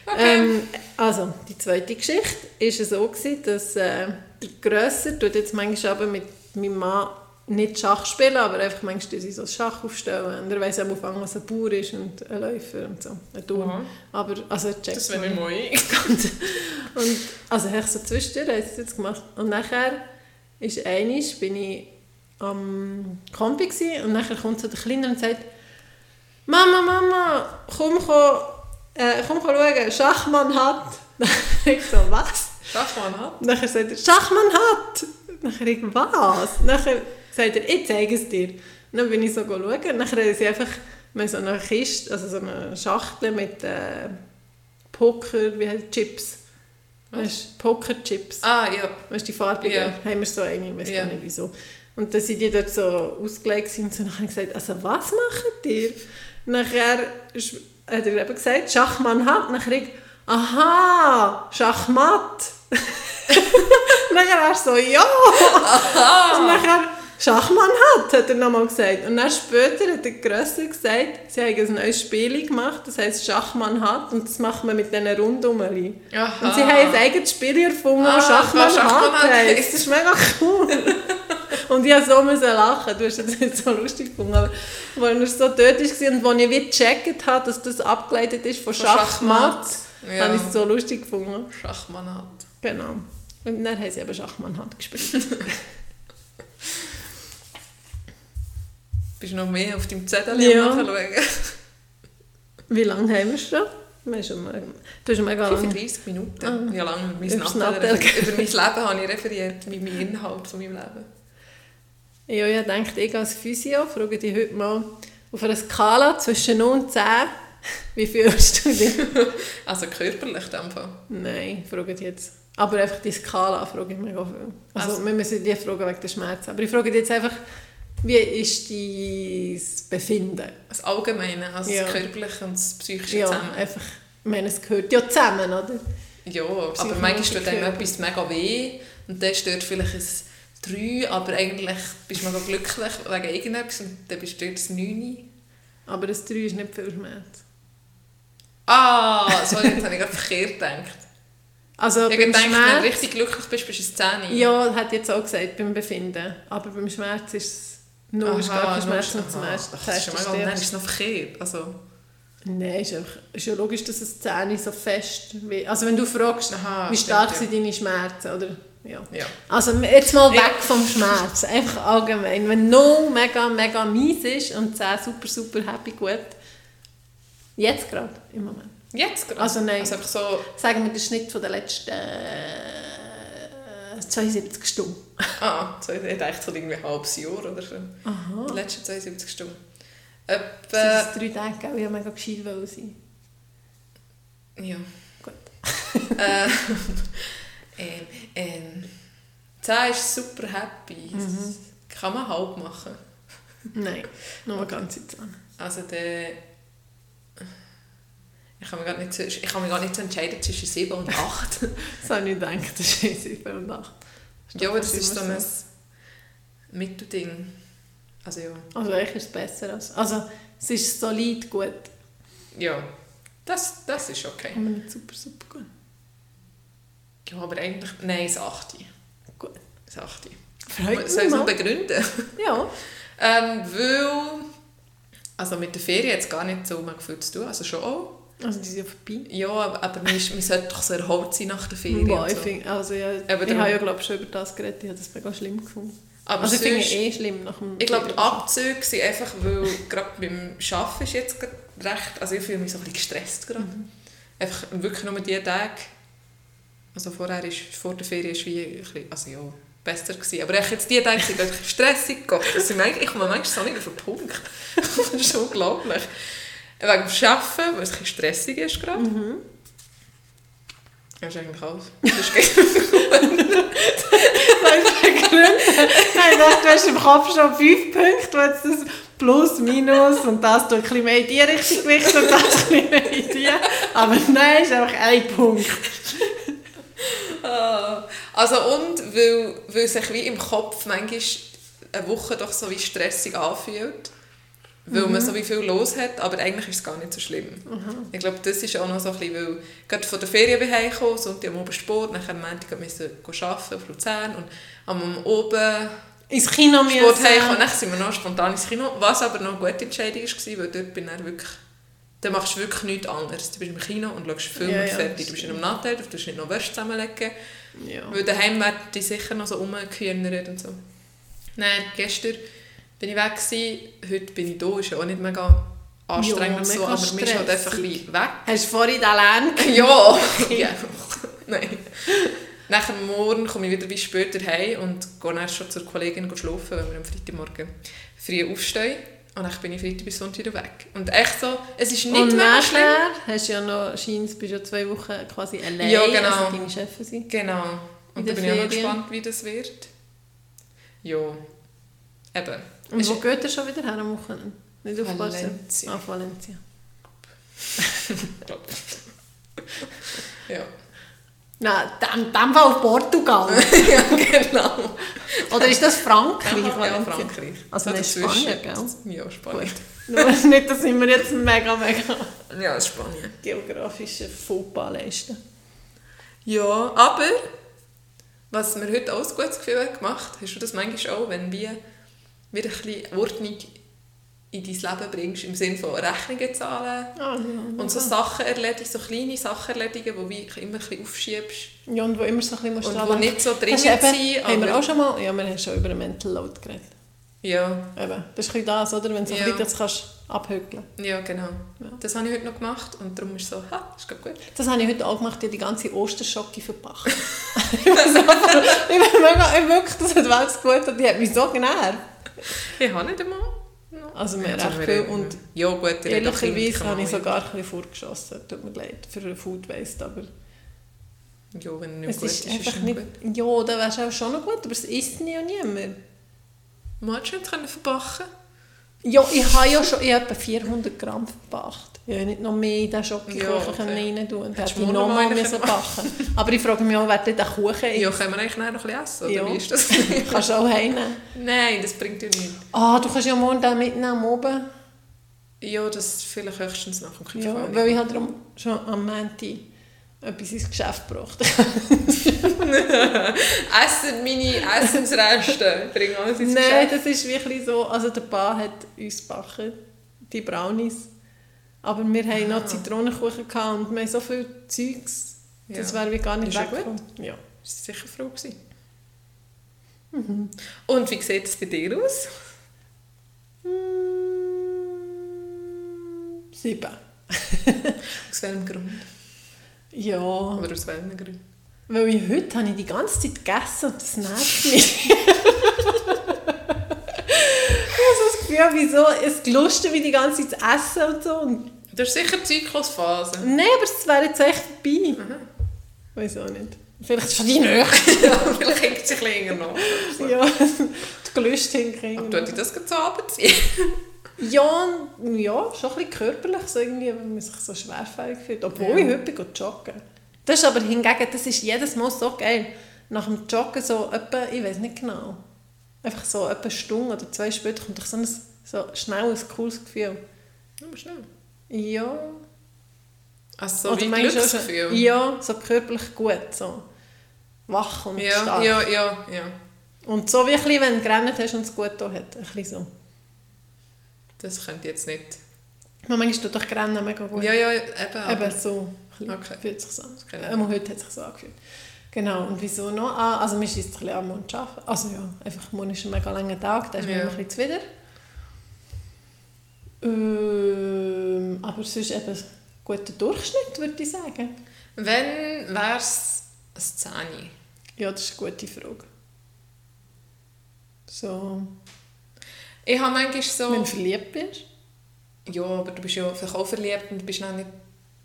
Okay. Ähm, also, die zweite Geschichte war so, gewesen, dass äh, der Grösser tut jetzt manchmal aber mit meinem Mann nicht Schach spielen, aber einfach manchmal sie so Schach aufstellen. Und er weiss am Anfang, was ein Bauer ist und ein Läufer und so, ein Turm. Aha. Aber, also, checkt Das wäre mir nicht. neu. <laughs> Und, und also habe ich so zwischendurch es jetzt gemacht. Und nachher ist einisch, bin ich am Kombi gsi und nachher kommt so der Kleine und sagt «Mama, Mama, komm, komm, äh, komm schauen, Schachmann hat!» <laughs> Ich so «Was?» Schachmann hat. Nachher sagt er «Schachmann hat!» Nachher ich «Was?» Nachher sagt er «Ich zeige es dir!» Dann bin ich so schauen und nachher haben sie einfach haben so eine Kiste, also so eine Schachtel mit äh, Poker, wie heißt Chips. Weißt, Pokerchips. Ah, ja. Weißt du, die farbigen? Ja. Haben wir so eine, ich weiß Ja. gar nicht wieso. Und dann sind die dort so ausgelegt und dann habe ich gesagt, also was macht ihr? Nachher hat er eben gesagt, Schachmann hat. Nachher ich, aha, Schachmatt. <laughs> Nachher er so, ja. Und nachher, Schachmann hat, hat er nochmal gesagt. Und dann später hat der Grösser gesagt, sie haben ein neues Spiel gemacht, das heisst Schachmann hat und das macht man mit diesen Rundumeli. Und sie haben ein eigenes Spiel erfunden, Ah, das Schachmann, Schachmann hat heisst. Das ist mega cool. <laughs> und ich musste so müssen lachen, du hast das nicht so lustig gefunden, aber als er so dort war und als ich wie gecheckt habe, dass das abgeleitet ist von, Von Schachmatt, Schachmatt. Ja. habe ich es so lustig gefunden. Schachmann hat. Genau. Und dann haben sie eben Schachmann hat gespielt. <laughs> Bist du noch mehr auf deinem Zettel Ja. am Nachschauen? Wie lange haben wir schon? Wir schon mal, du hast mega lange. 35 Minuten. Ah. Ja, lange über mein, Nattel über mein Leben habe ich referiert, mit meinem Inhalt von meinem Leben. Ja, ich denke, ich als Physio frage dich heute mal auf einer Skala zwischen 0 und 10, wie fühlst du dich? <laughs> Also körperlich in dem Fall. Nein, frage dich jetzt. Aber einfach die Skala frage ich mega viel. Also, Also- wir müssen die fragen wegen der Schmerzen. Aber ich frage dich jetzt einfach, wie ist dein Befinden? Das Allgemeine, also Ja. das Körperliche und das Psychische Ja, zusammen. einfach, ich meine, es gehört ja zusammen, oder? Ja, aber manchmal tut einem etwas mega weh und dann stört vielleicht ein 3, aber eigentlich bist du mega glücklich wegen irgendetwas und dann bist du dort das 9. Aber das 3 ist nicht viel Schmerz. Ah, <laughs> sorry, jetzt habe ich gerade verkehrt gedacht. Also Ich denke, wenn du richtig glücklich bist, bist du ein 10. Ja, hat jetzt auch gesagt, beim Befinden. Aber beim Schmerz ist es... Nur ist gar kein Schmerz nur- und zum ersten Ach, ist schon nein, ist es noch verkehrt. Also, Nein, ist, einfach, ist ja logisch, dass es Zähne so fest... Wie, also wenn du fragst, Aha, wie stark stimmt, sind deine Schmerzen, oder... Ja. ja. Also jetzt mal weg vom Schmerz, einfach allgemein. Wenn 0 mega, mega mies ist und 10 super, super happy, gut. Jetzt gerade, im Moment. Jetzt gerade? Also nein. Also einfach so, Sagen wir den Schnitt von der letzten äh, 72 Stunden. Ah, so, ich dachte so irgendwie ein halbes Jahr oder so. Aha. Die letzten 72 Stunden. Das Etwa, sind drei Tage, gell? ich mega gescheit wollen sein. ja. Gut. <laughs> äh, ähm, ähm, 10 ist super happy. Mhm. Das kann man halb machen. Nein, nur eine ganze Zähne. Also der... Ich kann, mich gar nicht, ich kann mich gar nicht entscheiden zwischen 7 und 8. <laughs> Das habe ich gedacht, das ist 7 und 8. ja, aber das ist so ein Mittelding. Also ja. Also eigentlich ist es besser. Als, also es ist solid gut, Ja, das, das ist okay. aber nicht super, super gut. Ja, aber eigentlich... Nein, das 8. Gut. Das 8. Freut Soll ich mich es noch mal. begründen? <laughs> Ja. Ähm, weil... Also mit der Ferien hat es gar nicht so viel zu tun. Also schon auch. Also die sind ja vorbei. Ja, aber man, ist, man sollte doch so erholt sein nach der Ferien. Boah, und ich so. find, also ja, ich Aber habe darum- ja glaube schon über das geredet, ich habe das mega schlimm gefunden. Aber also ich finde sonst- eh schlimm nach dem Ich glaube, die. Abzüge sind einfach, weil gerade beim Arbeiten ist jetzt gerade recht... Also ich fühle mich so ein bisschen gestresst gerade. Mhm. Einfach wirklich nur die Tage... Also vorher ist, vor der Ferien ist wie ein bisschen, also ja, besser gewesen. Aber echt jetzt die Tage sind wirklich stressig. Gott, sind manchmal, ich komme manchmal so nicht auf den Punkt. <laughs> das ist unglaublich. Wegen dem Arbeiten, weil es ein stressig ist gerade. Mhm. Das ist eigentlich alles. Das ist. Nein, <laughs> du hast im Kopf schon fünf Punkte, wo jetzt das Plus, Minus und das du ein bisschen mehr in die Richtung gewichtet und das ein bisschen mehr in die. Aber nein, ist einfach ein Punkt. Ah. Also und weil, weil sich wie im Kopf manchmal eine Woche doch so wie stressig anfühlt, weil man so wie viel los hat, aber eigentlich ist es gar nicht so schlimm. Ich glaube, das ist auch noch so ein bisschen, weil gerade von der Ferien bin ich heimgekommen, Sonntag am Abend Sport, dann am Montag musste ich arbeiten auf Luzern und am Oben Ins Kino Sport müssen. heimgekommen, dann sind wir noch spontan ins Kino, was aber noch eine gute Entscheidung war, weil dort bin ich wirklich dann machst du wirklich nichts anderes. Du bist im Kino und schaust Film Ja, und ja, fertig. Du bist in einem Nattel, du darfst nicht noch Wäsche zusammenlegen. Ja. Weil daheim werden die sicher noch so rumgehühnert und so. Nein, gestern bin ich weg gewesen, heute bin ich da, ist ja auch nicht mega anstrengend Ja, so, aber man ist halt einfach ein stressig. weg. Hast du vorhin den Lärm? Ja! <laughs> ja. Nein. Nachher morgen komme ich wieder bis später heim und gehe dann schon zur Kollegin schlafen, weil wir am Freitagmorgen früh aufstehen. Und dann bin ich Freitag bis Sonntag wieder weg. Und echt so, es ist nicht Und mega schlimm. hast du ja noch, scheint, bist ja zwei Wochen quasi allein, Ja, genau. also deine Chefin sein. Genau. Und da bin ich auch noch Ferien. gespannt, wie das wird. Ja. Eben. Und wo geht ihr schon wieder her am Wochenende? Nicht auf? Valencia. Ah, Valencia. <laughs> ja. Nein, in dem Fall auf Portugal. <laughs> ja, genau. Oder ist das Frankreich? Ja? Frankreich. Also So nicht. Spanien, gell? Ja, Spanien. Nur <laughs> nicht, dass wir jetzt mega, mega Ja, das Spanien. geografische Fauxpas leisten. Ja, aber was mir heute auch ein gutes Gefühl hat gemacht, hast du das manchmal auch, wenn wie wieder ein bisschen Ordnung in dein Leben bringst, im Sinne von Rechnungen zahlen Ah, ja. und so Sachen erledigen, so kleine Sachen erledigen, die wie immer ein bisschen aufschiebst Ja, und wo immer so ein bisschen musst und denken. nicht so dringend sind. haben wir auch schon mal, ja, wir haben schon über einen Mental Load geredet. Ja, Eben, das ist ein bisschen das, oder? Wenn du so Ja. das kannst abhügeln ja, genau. Ja. Das habe ich heute noch gemacht und darum ist es so, ha, ist gut. Das habe ich heute auch gemacht, ich habe die ganze Osterschocke verpackt. <laughs> ich bin mega, ich wirklich, das hat alles gut und die hat mich so genervt. Ich habe nicht einmal. Also wir Also recht viel und ja gut, ehrlicherweise habe ich sogar ein bisschen vorgeschossen. Tut mir leid für Food Waste, aber Ja, wenn es nicht es gut ist ist, einfach es nicht... gut. Ja, dann wäre es auch schon noch gut, aber es isst nie und niemand. Man hat schon können verbacken Ja, ich habe ja schon ich etwa 400 Gramm verpackt. Ich habe nicht noch mehr in den Schokokuchen Ja, ja, okay. rein tun hätte ich noch mal müssen backen Aber ich frage mich auch, wer den Kuchen Ja, isst. können wir eigentlich noch ein bisschen essen? Oder Ja. wie ist das? <laughs> Kannst du auch heimnehmen. Nein, das bringt ja nichts. Ah, du kannst ja morgen den mitnehmen oben. Ja, das vielleicht höchstens nach dem Krieg. Ja, weil ich habe darum schon am Montag etwas ins Geschäft gebracht. <laughs> Essen meine Essensreste. Bring alles ins Nein, Geschäft. das ist wirklich so. Also der Bar hat uns gebacken, die Brownies. Aber wir hatten noch Ah. Zitronenkuchen gehabt und wir haben so viel Zeugs. Das Ja. wäre wie gar nicht weggekommen. Ja. Ist sicher froh gewesen. Mhm. Und wie sieht es bei dir aus? Mm, Sieben. Aus welchem Grund? Ja, Oder aus welchem Grund? weil ich heute habe ich die ganze Zeit gegessen und das nervt mich. <laughs> ich habe das Gefühl, wieso es gelustet wie die ganze Zeit zu essen und so. Und Du hast sicher Zyklusphase. Nein, aber es wäre jetzt echt vorbei. Weiß auch nicht. Vielleicht schon die Nähe. <laughs> ja, vielleicht hängt es bisschen länger noch. so. ja, <laughs> die Gelüste Aber hinkriegen. tut dich das gerade so runterziehen? Ja, ja, schon ein bisschen körperlich, so irgendwie, wenn man sich so schwerfällig fühlt. Obwohl Ja. ich heute gehe joggen Das ist aber hingegen, das ist jedes Mal so geil. Nach dem Joggen so etwa, ich weiß nicht genau, einfach so etwa eine Stunde oder zwei später kommt so ein so schnelles, cooles Gefühl. Aber schnell. Ja. Also so Oder wie Glücksgefühl. Ja, so körperlich gut, so wach und ja, stark. ja, ja, ja. Und so wie ein bisschen, wenn du gerannt hast und es gut da hat. Ein bisschen so. Das könnte jetzt nicht. Man manchmal tut doch Rennen mega gut. Ja, ja, eben. aber- Eben so. Okay. Fühlt sich so an. Ähm, heute hat es sich so angefühlt. Genau, und wieso noch? Ah, also wir schießen ein bisschen morgen zu arbeiten. Also ja, einfach morgen ist ein mega langer Tag, da ist man Ja. immer ein bisschen zuwider. Ähm, aber sonst eben ein guter Durchschnitt, würde ich sagen. Wenn wäre es ein Zehni? Ja, das ist eine gute Frage. So, Ich habe manchmal so... wenn du verliebt bist? Ja, aber du bist ja vielleicht auch verliebt und du bist noch nicht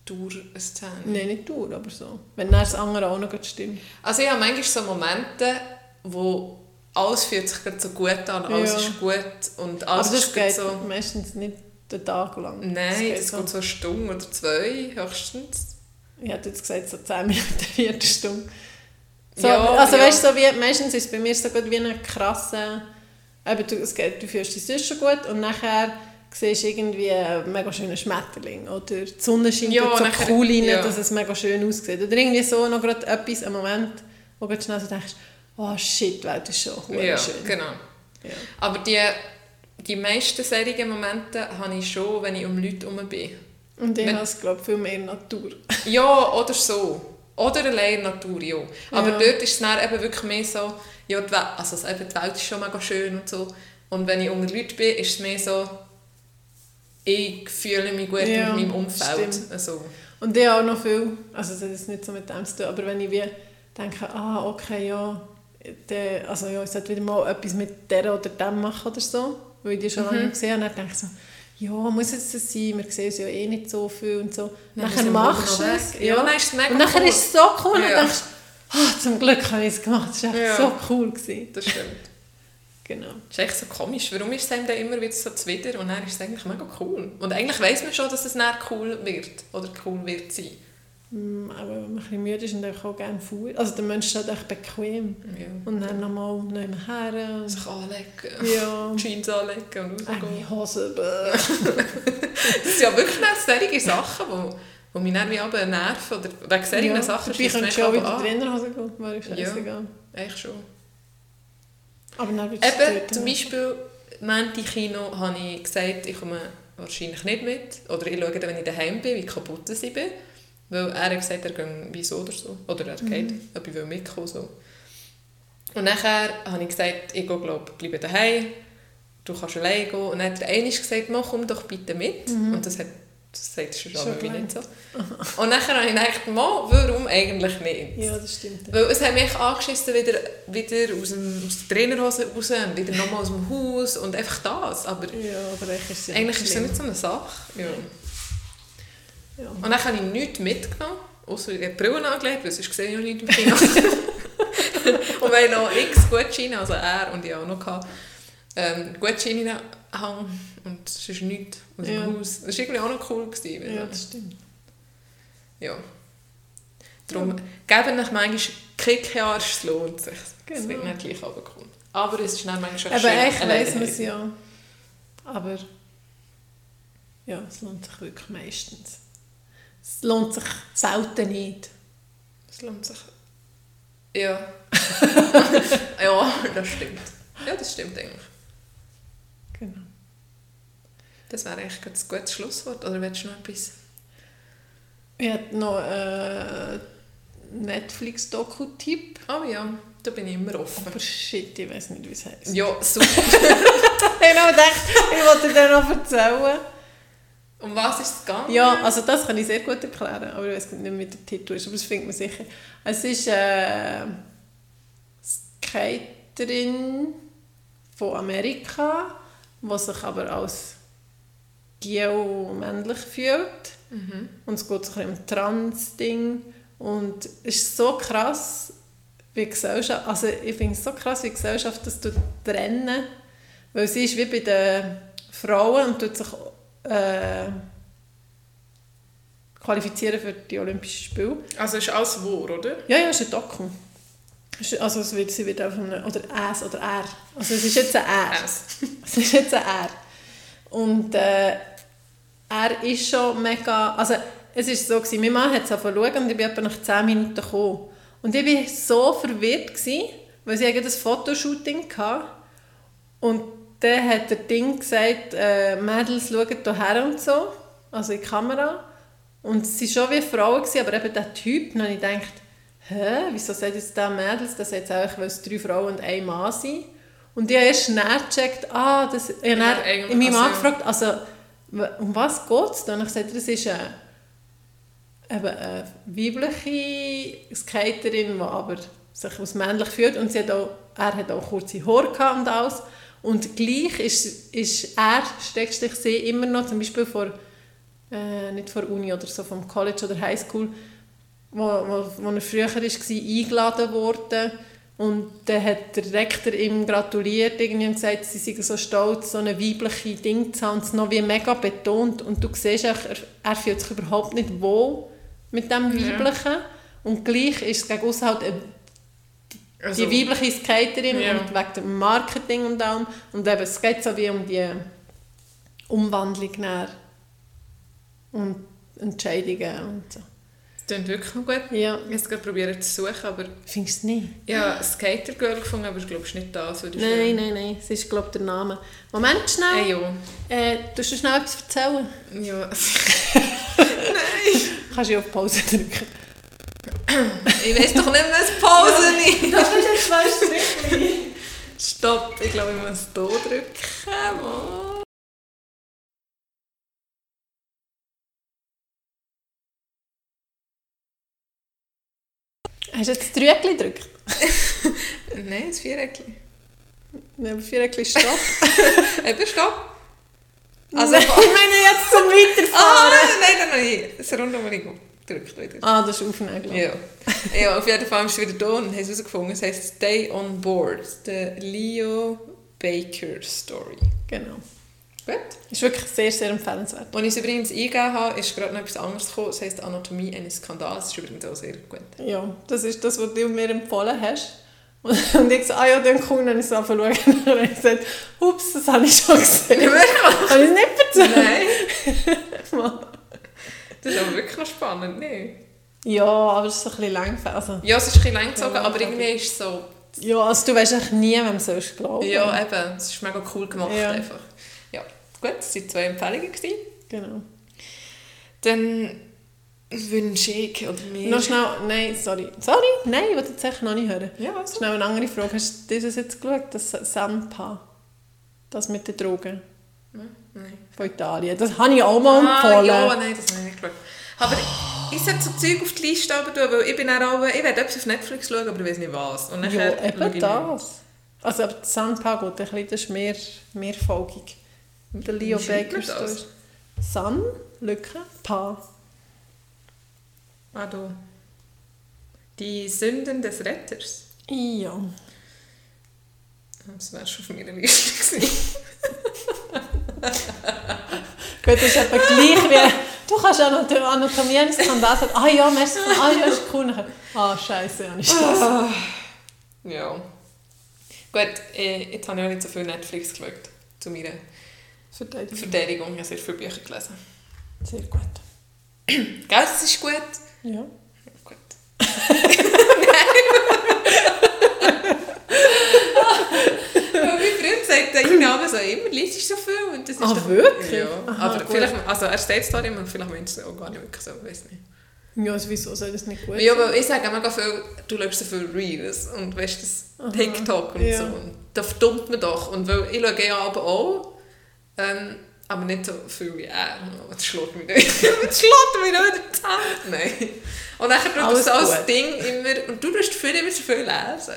durch ein Zehni. Nein, nicht du, aber so. Wenn dann das andere auch noch stimmt. Also ich habe manchmal so Momente, wo alles fühlt sich gerade so gut an, alles Ja. ist gut und alles aber das geht so... meistens nicht den Tag lang. Nein, geht das geht so eine Stunde oder zwei höchstens. Ich hätte jetzt gesagt, so 10 <laughs> Minuten, Viertelstunde. So, Ja, also ja. weißt du, so wie, meistens ist es bei mir so gut wie eine krasse... Eben, du, es geht, du fühlst dich sonst schon gut und nachher siehst du irgendwie einen mega schönen Schmetterling oder die Sonne scheint Ja, so nachher- cool rein, ja. dass es mega schön aussieht. Oder irgendwie so noch gerade etwas, einen Moment, wo du schnell so denkst, oh shit, die Welt ist schon Ja, schön. genau. Ja. Aber die, die meisten solchen Momente habe ich schon, wenn ich um Leute herum bin. Und ich Wenn- habe es, glaube ich, viel mehr Natur. Ja, oder so. Oder allein Natur, ja. Aber Ja. dort ist es dann eben wirklich mehr so, ja, die, Welt, also es- eben, die Welt ist schon mega schön und so. Und wenn ich unter Leuten bin, ist es mehr so, ich fühle mich gut Ja, mit meinem Umfeld. stimmt. Also, Und ich auch noch viel, also das jetzt nicht so mit dem zu tun, aber wenn ich wie denke, ah, okay, ja, der, also ja, ich sollte wieder mal etwas mit der oder dem machen oder so, weil ich die schon lange gesehen habe, dann denke ich so, ja, muss jetzt das sein, wir sehen uns ja eh nicht so viel und so. Dann nachher machst du es. weg. Ja, dann ist es mega Und nachher cool. ist es so cool und Ja. dann denkst ah, zum Glück habe ich es gemacht, das war echt Ja. so cool. Gewesen. das stimmt. <laughs> Genau. Das ist echt so komisch. Warum ist es einem dann immer wieder so zuwider und dann ist es eigentlich mega cool? Und eigentlich weiss man schon, dass es dann cool wird oder cool wird sein. Mm, Aber wenn man ein bisschen müde ist und auch gerne Fuß. Also der Mensch ist halt echt bequem. Ja. Und dann nochmal nicht mehr her. und- Sich anlegen, Ja. <laughs> Jeans anlegen und rausgehen. Eine Hose. <laughs> Das sind ja wirklich solche Sachen, die, die mich dann wie aber nerven. Oder wegen solchen ja. Sachen du auch aber wieder die Trainerhose gehen. Wäre scheißegal. Eigentlich schon. Aber dann du Eben, zum. Beispiel, Menti Kino habe ich gesagt, ich komme wahrscheinlich nicht mit. Oder ich schaue dann, wenn ich daheim bin, wie kaputt ich bin. Weil er hat gesagt, er geht wieso oder so. Oder er geht, ob ich will mitkommen so. Und nachher habe ich gesagt, ich gehe, glaub, bleibe daheim. Du kannst alleine gehen. Und dann hat der eine gesagt, mach komm doch bitte mit. Und das hat das sagt schon Schon klar. nicht so. Und nachher habe ich gedacht, «Mo, warum eigentlich nicht? Ja, das stimmt. Weil es hat mich angeschissen, wieder, wieder aus, dem, aus der Trainerhose raus und wieder nochmal aus dem Haus und einfach das. Aber Ja, aber eigentlich ist es ja eigentlich ist es nicht so eine Sache. Ja. Ja. Und dann habe ich nichts mitgenommen, außer ich habe die Brille angelegt, weil sonst sehe ich auch nichts im Kino. <laughs> und wir haben noch x Gutscheine, also er und ich auch noch, gehabt, ähm, Gutscheine hängen und es ist nichts aus dem Ja. Haus. Das war irgendwie auch noch cool. Gewesen, Ja, das stimmt. ja. Darum geben nach manchmal Kickjahr, es lohnt sich. Es Genau. wird nicht gleich runterkommen. Aber es ist dann manchmal Aber schön, eigentlich weiss man es ja. Aber ja, es lohnt sich wirklich meistens. Es lohnt sich selten nicht. Es lohnt sich. Ja. <laughs> ja, das stimmt. Ja, das stimmt eigentlich. Das wäre eigentlich ein gutes Schlusswort. Oder willst du noch etwas? Ich habe noch einen Netflix-Doku-Tipp. Oh ja, da bin ich immer offen. Aber shit, ich weiß nicht, wie es heisst. Ja, super. <laughs> Ich habe gedacht, ich wollte dir noch erzählen. Um was ist es gegangen? Ja, also das kann ich sehr gut erklären, aber ich weiß nicht, wie der Titel ist, aber das findet man sicher. Es ist äh, Skaterin von Amerika, die sich aber als geo-männlich fühlt. Mhm. Und es geht so ein bisschen um Trans-Ding. Und es ist so krass, wie Gesellschaft, also ich finde es so krass, wie Gesellschaft das trennen. Weil sie ist wie bei den Frauen und tut sich äh, qualifizieren für die Olympischen Spiele. Also ist alles wahr, oder? Ja, ja, es ist ein Doku. Also es wird, sie wird einfach oder es oder er. Also es ist jetzt ein er. Es. <laughs> Es ist jetzt ein er. Und äh, er ist schon mega... Also es ist so, gewesen, mein Mann hat es angefangen und ich bin etwa nach 10 Minuten gekommen. Und ich war so verwirrt, gewesen, weil sie ein Fotoshooting hatte. Und dann hat der Ding gesagt, äh, Mädels, schaut hierher und so, also in die Kamera. Und sie waren schon wie Frauen, gewesen, aber eben der Typ, habe ich gedacht, hä, wieso sagt jetzt der Mädels, das jetzt eigentlich, weil es drei Frauen und ein Mann sind. Und ich habe erst näher gecheckt, ah, das, ich habe Ja, in meinem also- Mann gefragt, also, w- um was geht es? Dann habe ich gesagt, das ist eine, eben eine weibliche Skaterin, die aber sich als männlich fühlt und sie hat auch, er hat auch kurze Haare gehabt und alles. Und gleich ist, ist er, Steckstich sie, immer noch, zum Beispiel vor, äh, nicht vor Uni oder so, vom College oder Highschool, wo, wo, wo er früher war, eingeladen worden. Und dann hat der Rektor ihm gratuliert irgendwie und gesagt, sie seien so stolz, so eine weibliche Ding zu haben und es noch wie mega betont. Und du siehst, auch, er, er fühlt sich überhaupt nicht wohl mit dem Ja. Weiblichen. Und gleich ist es gegen aussen halt eine Also, die weibliche Skaterin Ja. und wegen dem Marketing und allem. Und eben, es geht so wie um die Umwandlung näher und Entscheidungen und so. Klingt wirklich noch gut. Ja, Ich habe es probiert zu suchen, aber findest du nicht? ich habe Skater Girl gefunden, aber ich glaube, es ist nicht das, was du Nein, nein, nein, es ist glaube der Name. Moment schnell, Äh, ja. äh, tust du schnell etwas erzählen? ja. <laughs> Kannst du ja auf Pause drücken. Ich weiß doch nicht mehr, was Pause ist. Das ist jetzt zwei Striche. Stopp, ich glaube, ich muss hier drücken. Mann. Hast du jetzt das Drügel <laughs> gedrückt? Nein, das Viereckchen. Nein, aber Viereckli Stopp. <laughs> Eben, stopp. Also, Also- ich meine jetzt zum Ah, Weiterfahren. nein, nein, nein. Das Rundum gedrückt wieder. Ah, das ist Aufnägel. Ja. ja, auf jeden Fall ist es wieder da und haben es herausgefunden. Es heisst Stay on Board, the Leo Baker Story. Genau. Gut. Ist wirklich sehr, sehr empfehlenswert. Als ich es übrigens eingegeben habe, ist gerade noch etwas anderes gekommen. Das heisst Anatomie eines Skandals. Das ist übrigens auch sehr gut. Ja, das ist das, was du mir empfohlen hast. <laughs> Und ich so, ah ja, dann cool, dann ist es angefangen zu schauen. <laughs> Und dann ich gesagt, ups, das habe ich schon gesehen. Ja, <laughs> wirklich? habe ich es nicht erzählt? Nein. das ist aber wirklich noch spannend, ne? Ja, aber es ist so ein bisschen lang. Also, Ja, es ist ein bisschen lang gezogen, aber irgendwie ist es so... ja, also du weißt eigentlich nie, wem du glauben. Ja, eben. Es ist mega cool gemacht Ja. einfach. Gut, das waren zwei Empfehlungen. Gewesen. Genau. Dann wünsche ich oder mir... Noch schnell, nein, sorry. Sorry, nein, ich wollte jetzt echt noch nicht hören. Ja, also. Schnell eine andere Frage. Hast du das jetzt geschaut, das Sampa? Das mit den Drogen Nein. von Italien. Das habe ich auch mal Ah, empfohlen. ja, nein, das habe ich nicht geschaut. Aber ich sollte so Zeug auf die Liste tun, weil ich bin auch... Ich werde etwas auf Netflix schauen, aber ich weiß nicht was. Und Ja, eben das. Also, aber das Sampa ein bisschen, das ist mehr, mehr folgig. Der Leo Baker man das? ist Sun, Lücke, Pa. nicht. Ah, du. Die Sünden des Retters. Ja. Das wäre schon auf meiner Liste gewesen. Gut, das ist etwa gleich wie... Du kannst auch noch Anatomie eines Skandals sagen, ah ja, merci, ah ja, ist cool. Ah, scheiße, habe ich das. Ja. Gut, äh, jetzt habe ich auch nicht so viel Netflix geschaut. Zu meiner Verteidigung. Verteidigung. Ich habe sehr viele Bücher gelesen. Sehr gut. <clears throat> Gell, das ist gut. Ja. <laughs> Ja, gut. Weil mein Freund sagt, ich habe so immer, liest du so viel. Und das ist Ah, doch- wirklich? Ja. Aha, Aber gut. vielleicht, also er steht es da immer und vielleicht meint er es auch gar nicht wirklich so, ich weiß nicht. Ja, also wieso soll das nicht gut Ja, aber ich sage mega viel, du schaust so viel Reels und weißt das TikTok und Ja. so. Und da verdummt man doch. Und weil ich schaue ja aber auch, ähm, aber nicht so viel wie er. <laughs> Das schlägt mich nicht. <laughs> das schlägt mich nicht zusammen. Nein. Und dann tut Alles so als. Ding immer, und du tust viel immer so viel lesen.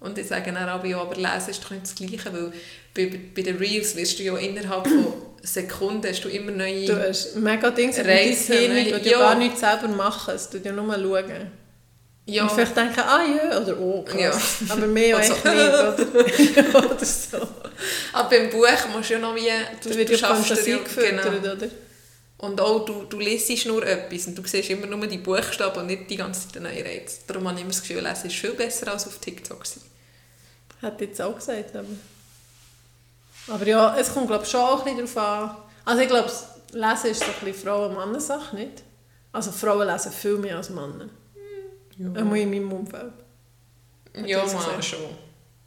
Und ich sage dann auch, ja, aber lesen ist doch nicht das Gleiche, weil bei, bei den Reels wirst du ja innerhalb von <clears throat> Sekunden hast du immer neue... Du hast mega Dinge, ne? tut Ja. gar nichts selber machen, es tut ja nur schauen. Ja, Und vielleicht denken, ah ja, oder oh, krass. Ja. Aber mehr Und so. eigentlich nicht, <laughs> oder? <laughs> oder so. aber beim Buch musst du ja noch wie... Du, Das wird du ja Fantasie gefüttert, genau. oder? Und auch du, du liest nur etwas und du siehst immer nur die Buchstaben und nicht die ganze Zeit den neuen Reiz. Darum habe ich immer das Gefühl, lesen ist viel besser als auf TikTok. Hat jetzt auch gesagt, aber... Aber ja, es kommt glaube ich schon auch ein bisschen darauf an. Also ich glaube, Lesen ist so ein bisschen Frauen-Mann-Sache, nicht? Also Frauen lesen viel mehr als Männer. Ja. Einmal in meinem Umfeld. Ja, mal gesehen? schon.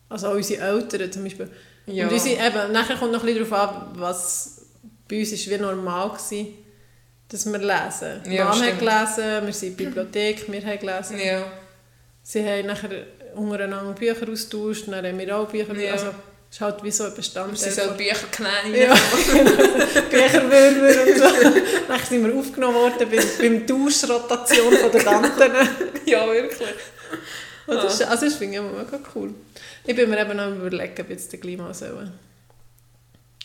Also auch unsere Eltern zum Beispiel. Ja. Und unsere, eben, nachher kommt noch ein bisschen darauf an, was bei uns ist wie normal war, dass wir lesen. Ja, Mama hat stimmt. gelesen, wir sind in der Bibliothek, wir haben gelesen. Ja. Sie haben nachher untereinander Bücher austauscht, dann haben wir auch Bücher Ja. Also ist halt wie so ein Bestandteil sind so von Bücherknäuel. ja, <laughs> Bücherwürmer und so. Dann sind wir aufgenommen worden beim, beim Tauschrotation von den Tanten. <laughs> ja, wirklich. Und das, ist- also das finde ich immer mega cool. Ich bin mir eben noch überlegen, ob jetzt der Klima so einen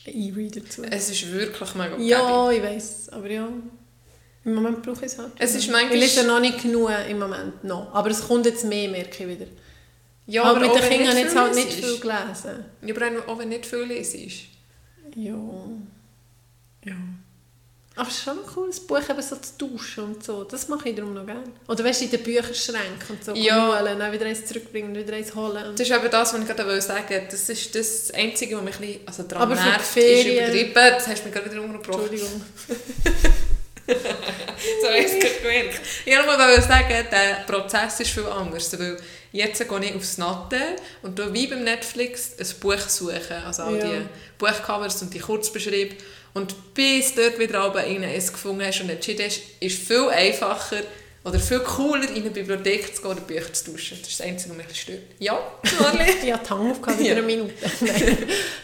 E-Reader zu Es ist wirklich mega Ja, ich weiß, aber ja. Im Moment brauche ich es halt. Es ist manchmal- Ich lese noch nicht genug im Moment noch. Aber es kommt jetzt mehr, merke ich wieder. Ja, aber mit auch den Kindern jetzt halt nicht viel gelesen. Ja, aber auch wenn nicht viel liest. Ja. Ja. Aber es ist schon cool, das Buch eben so zu tauschen und so. Das mache ich darum noch gerne. Oder weißt du, in den Bücherschränken und so Ja. holen, dann wieder eins zurückbringen, wieder eins holen. Das ist eben das, was ich gerade sagen wollte. Das ist das Einzige, was mich ein bisschen also Aber die nervt, ist übertrieben. Das hast du mich gerade wieder unterbrochen. Entschuldigung. <laughs> So habe ich es gerade gemerkt. Ich wollte nur sagen, der Prozess ist viel anders. Weil jetzt gehe ich aufs Natte und tu wie beim Netflix ein Buch suchen. Also all Ja. die Buchcovers und die Kurzbeschreibung. Und bis dort wieder oben es gefunden hast und entschieden hast, ist viel einfacher oder viel cooler in eine Bibliothek zu gehen oder Bücher zu tauschen. Das ist das Einzige, was mich stört. Ja, Marli? Ich habe die Hand aufgehauen, wieder Ja. eine Minute.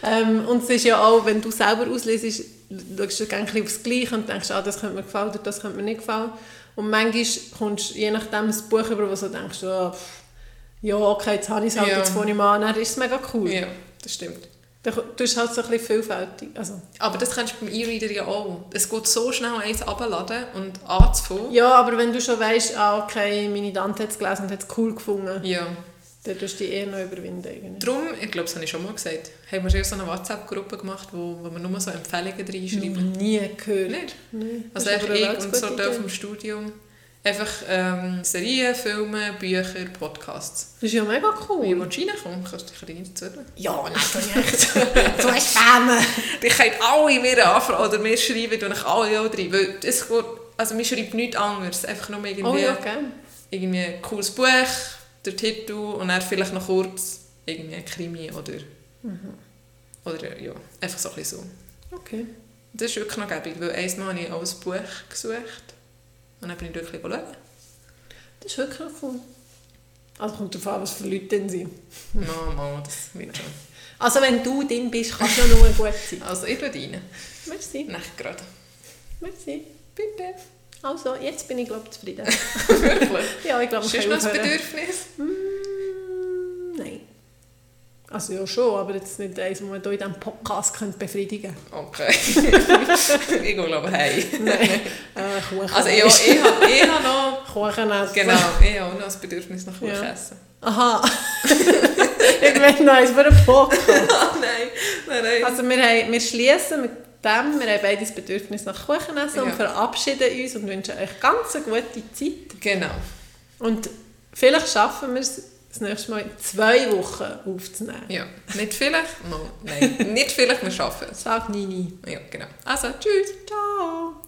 Ähm, und es ist ja auch, wenn du selber auslesest, schaust du gerne aufs Gleiche und denkst, ah, das könnte mir gefallen oder das könnte mir nicht gefallen. Und manchmal kommst du je nachdem ein Buch über, wo du denkst, ah, pff, ja, okay, jetzt habe ich es halt, Ja. jetzt fange ich mal an, dann ist es mega cool. ja, das stimmt. Du bist halt so ein bisschen vielfältig. Also, Aber das kannst du beim E-Reader ja auch. Es geht so schnell, eins abzuladen und anzufangen. ja, aber wenn du schon weißt, ah, okay, meine Tante hat es gelesen und hat es cool gefunden, Ja. Dann tust du dich eher noch überwinden. Irgendwie. Darum, ich glaube, das habe ich schon mal gesagt, haben wir schon so eine WhatsApp-Gruppe gemacht, wo, wo wir nur so Empfehlungen reinschreiben. Nie gehört. Nicht? Nein. Also ich und so da vom Studium. Einfach ähm, Serien, Filme, Bücher, Podcasts. Das ist ja mega cool. willst du reinkommen? Kannst du dich reinzudern? Ja, natürlich. <laughs> so ein Schwämme. Die können alle mir anfragen oder mir schreiben, und ich alle auch rein. Weil es geht, also mir schreibt nichts anderes. Einfach nur irgendwie, Oh ja, gerne. irgendwie ein cooles Buch, der Titel und dann vielleicht noch kurz irgendwie ein Krimi oder... Oder ja, einfach so ein bisschen so. Okay. Das ist wirklich noch gäbig, weil einmal habe ich auch ein Buch gesucht und dann bin ich wirklich schauen. Das ist wirklich cool. Also kommt darauf an, was für Leute denn sind. <laughs> Mama, das wird schon. Also wenn du drin bist, kannst du ja nur gut sein. Also ich schaue rein. Merci. Nicht gerade. Merci. Bitte. Also, jetzt bin ich glaube zufrieden. <laughs> Wirklich? ja, ich glaube, Ist wir noch können ein. Bedürfnis? Mm, Nein. Also ja schon, aber jetzt nicht eins, das man hier in diesem Podcast könnte befriedigen Okay. <laughs> ich gehe glaube hey. könnte. Nein. Äh, Kuchen. Also ja, ich habe ich hab noch... Kuchen essen. Genau, ich habe auch noch ein Bedürfnis nach Kuchen Ja. essen. Aha. <laughs> ich möchte noch eins für den Podcast. Ah <laughs> nein, nein, nein. Also wir, haben, wir schließen mit dem, wir haben beide das Bedürfnis nach Kuchen essen und Ja. verabschieden uns und wünschen euch ganz eine gute Zeit. genau. Und vielleicht schaffen wir es, das nächste Mal in zwei Wochen aufzunehmen. Ja. Nicht vielleicht? No, nein, nicht vielleicht, wir schaffen es. Sag Nini. Ja, genau. Also, tschüss. Ciao.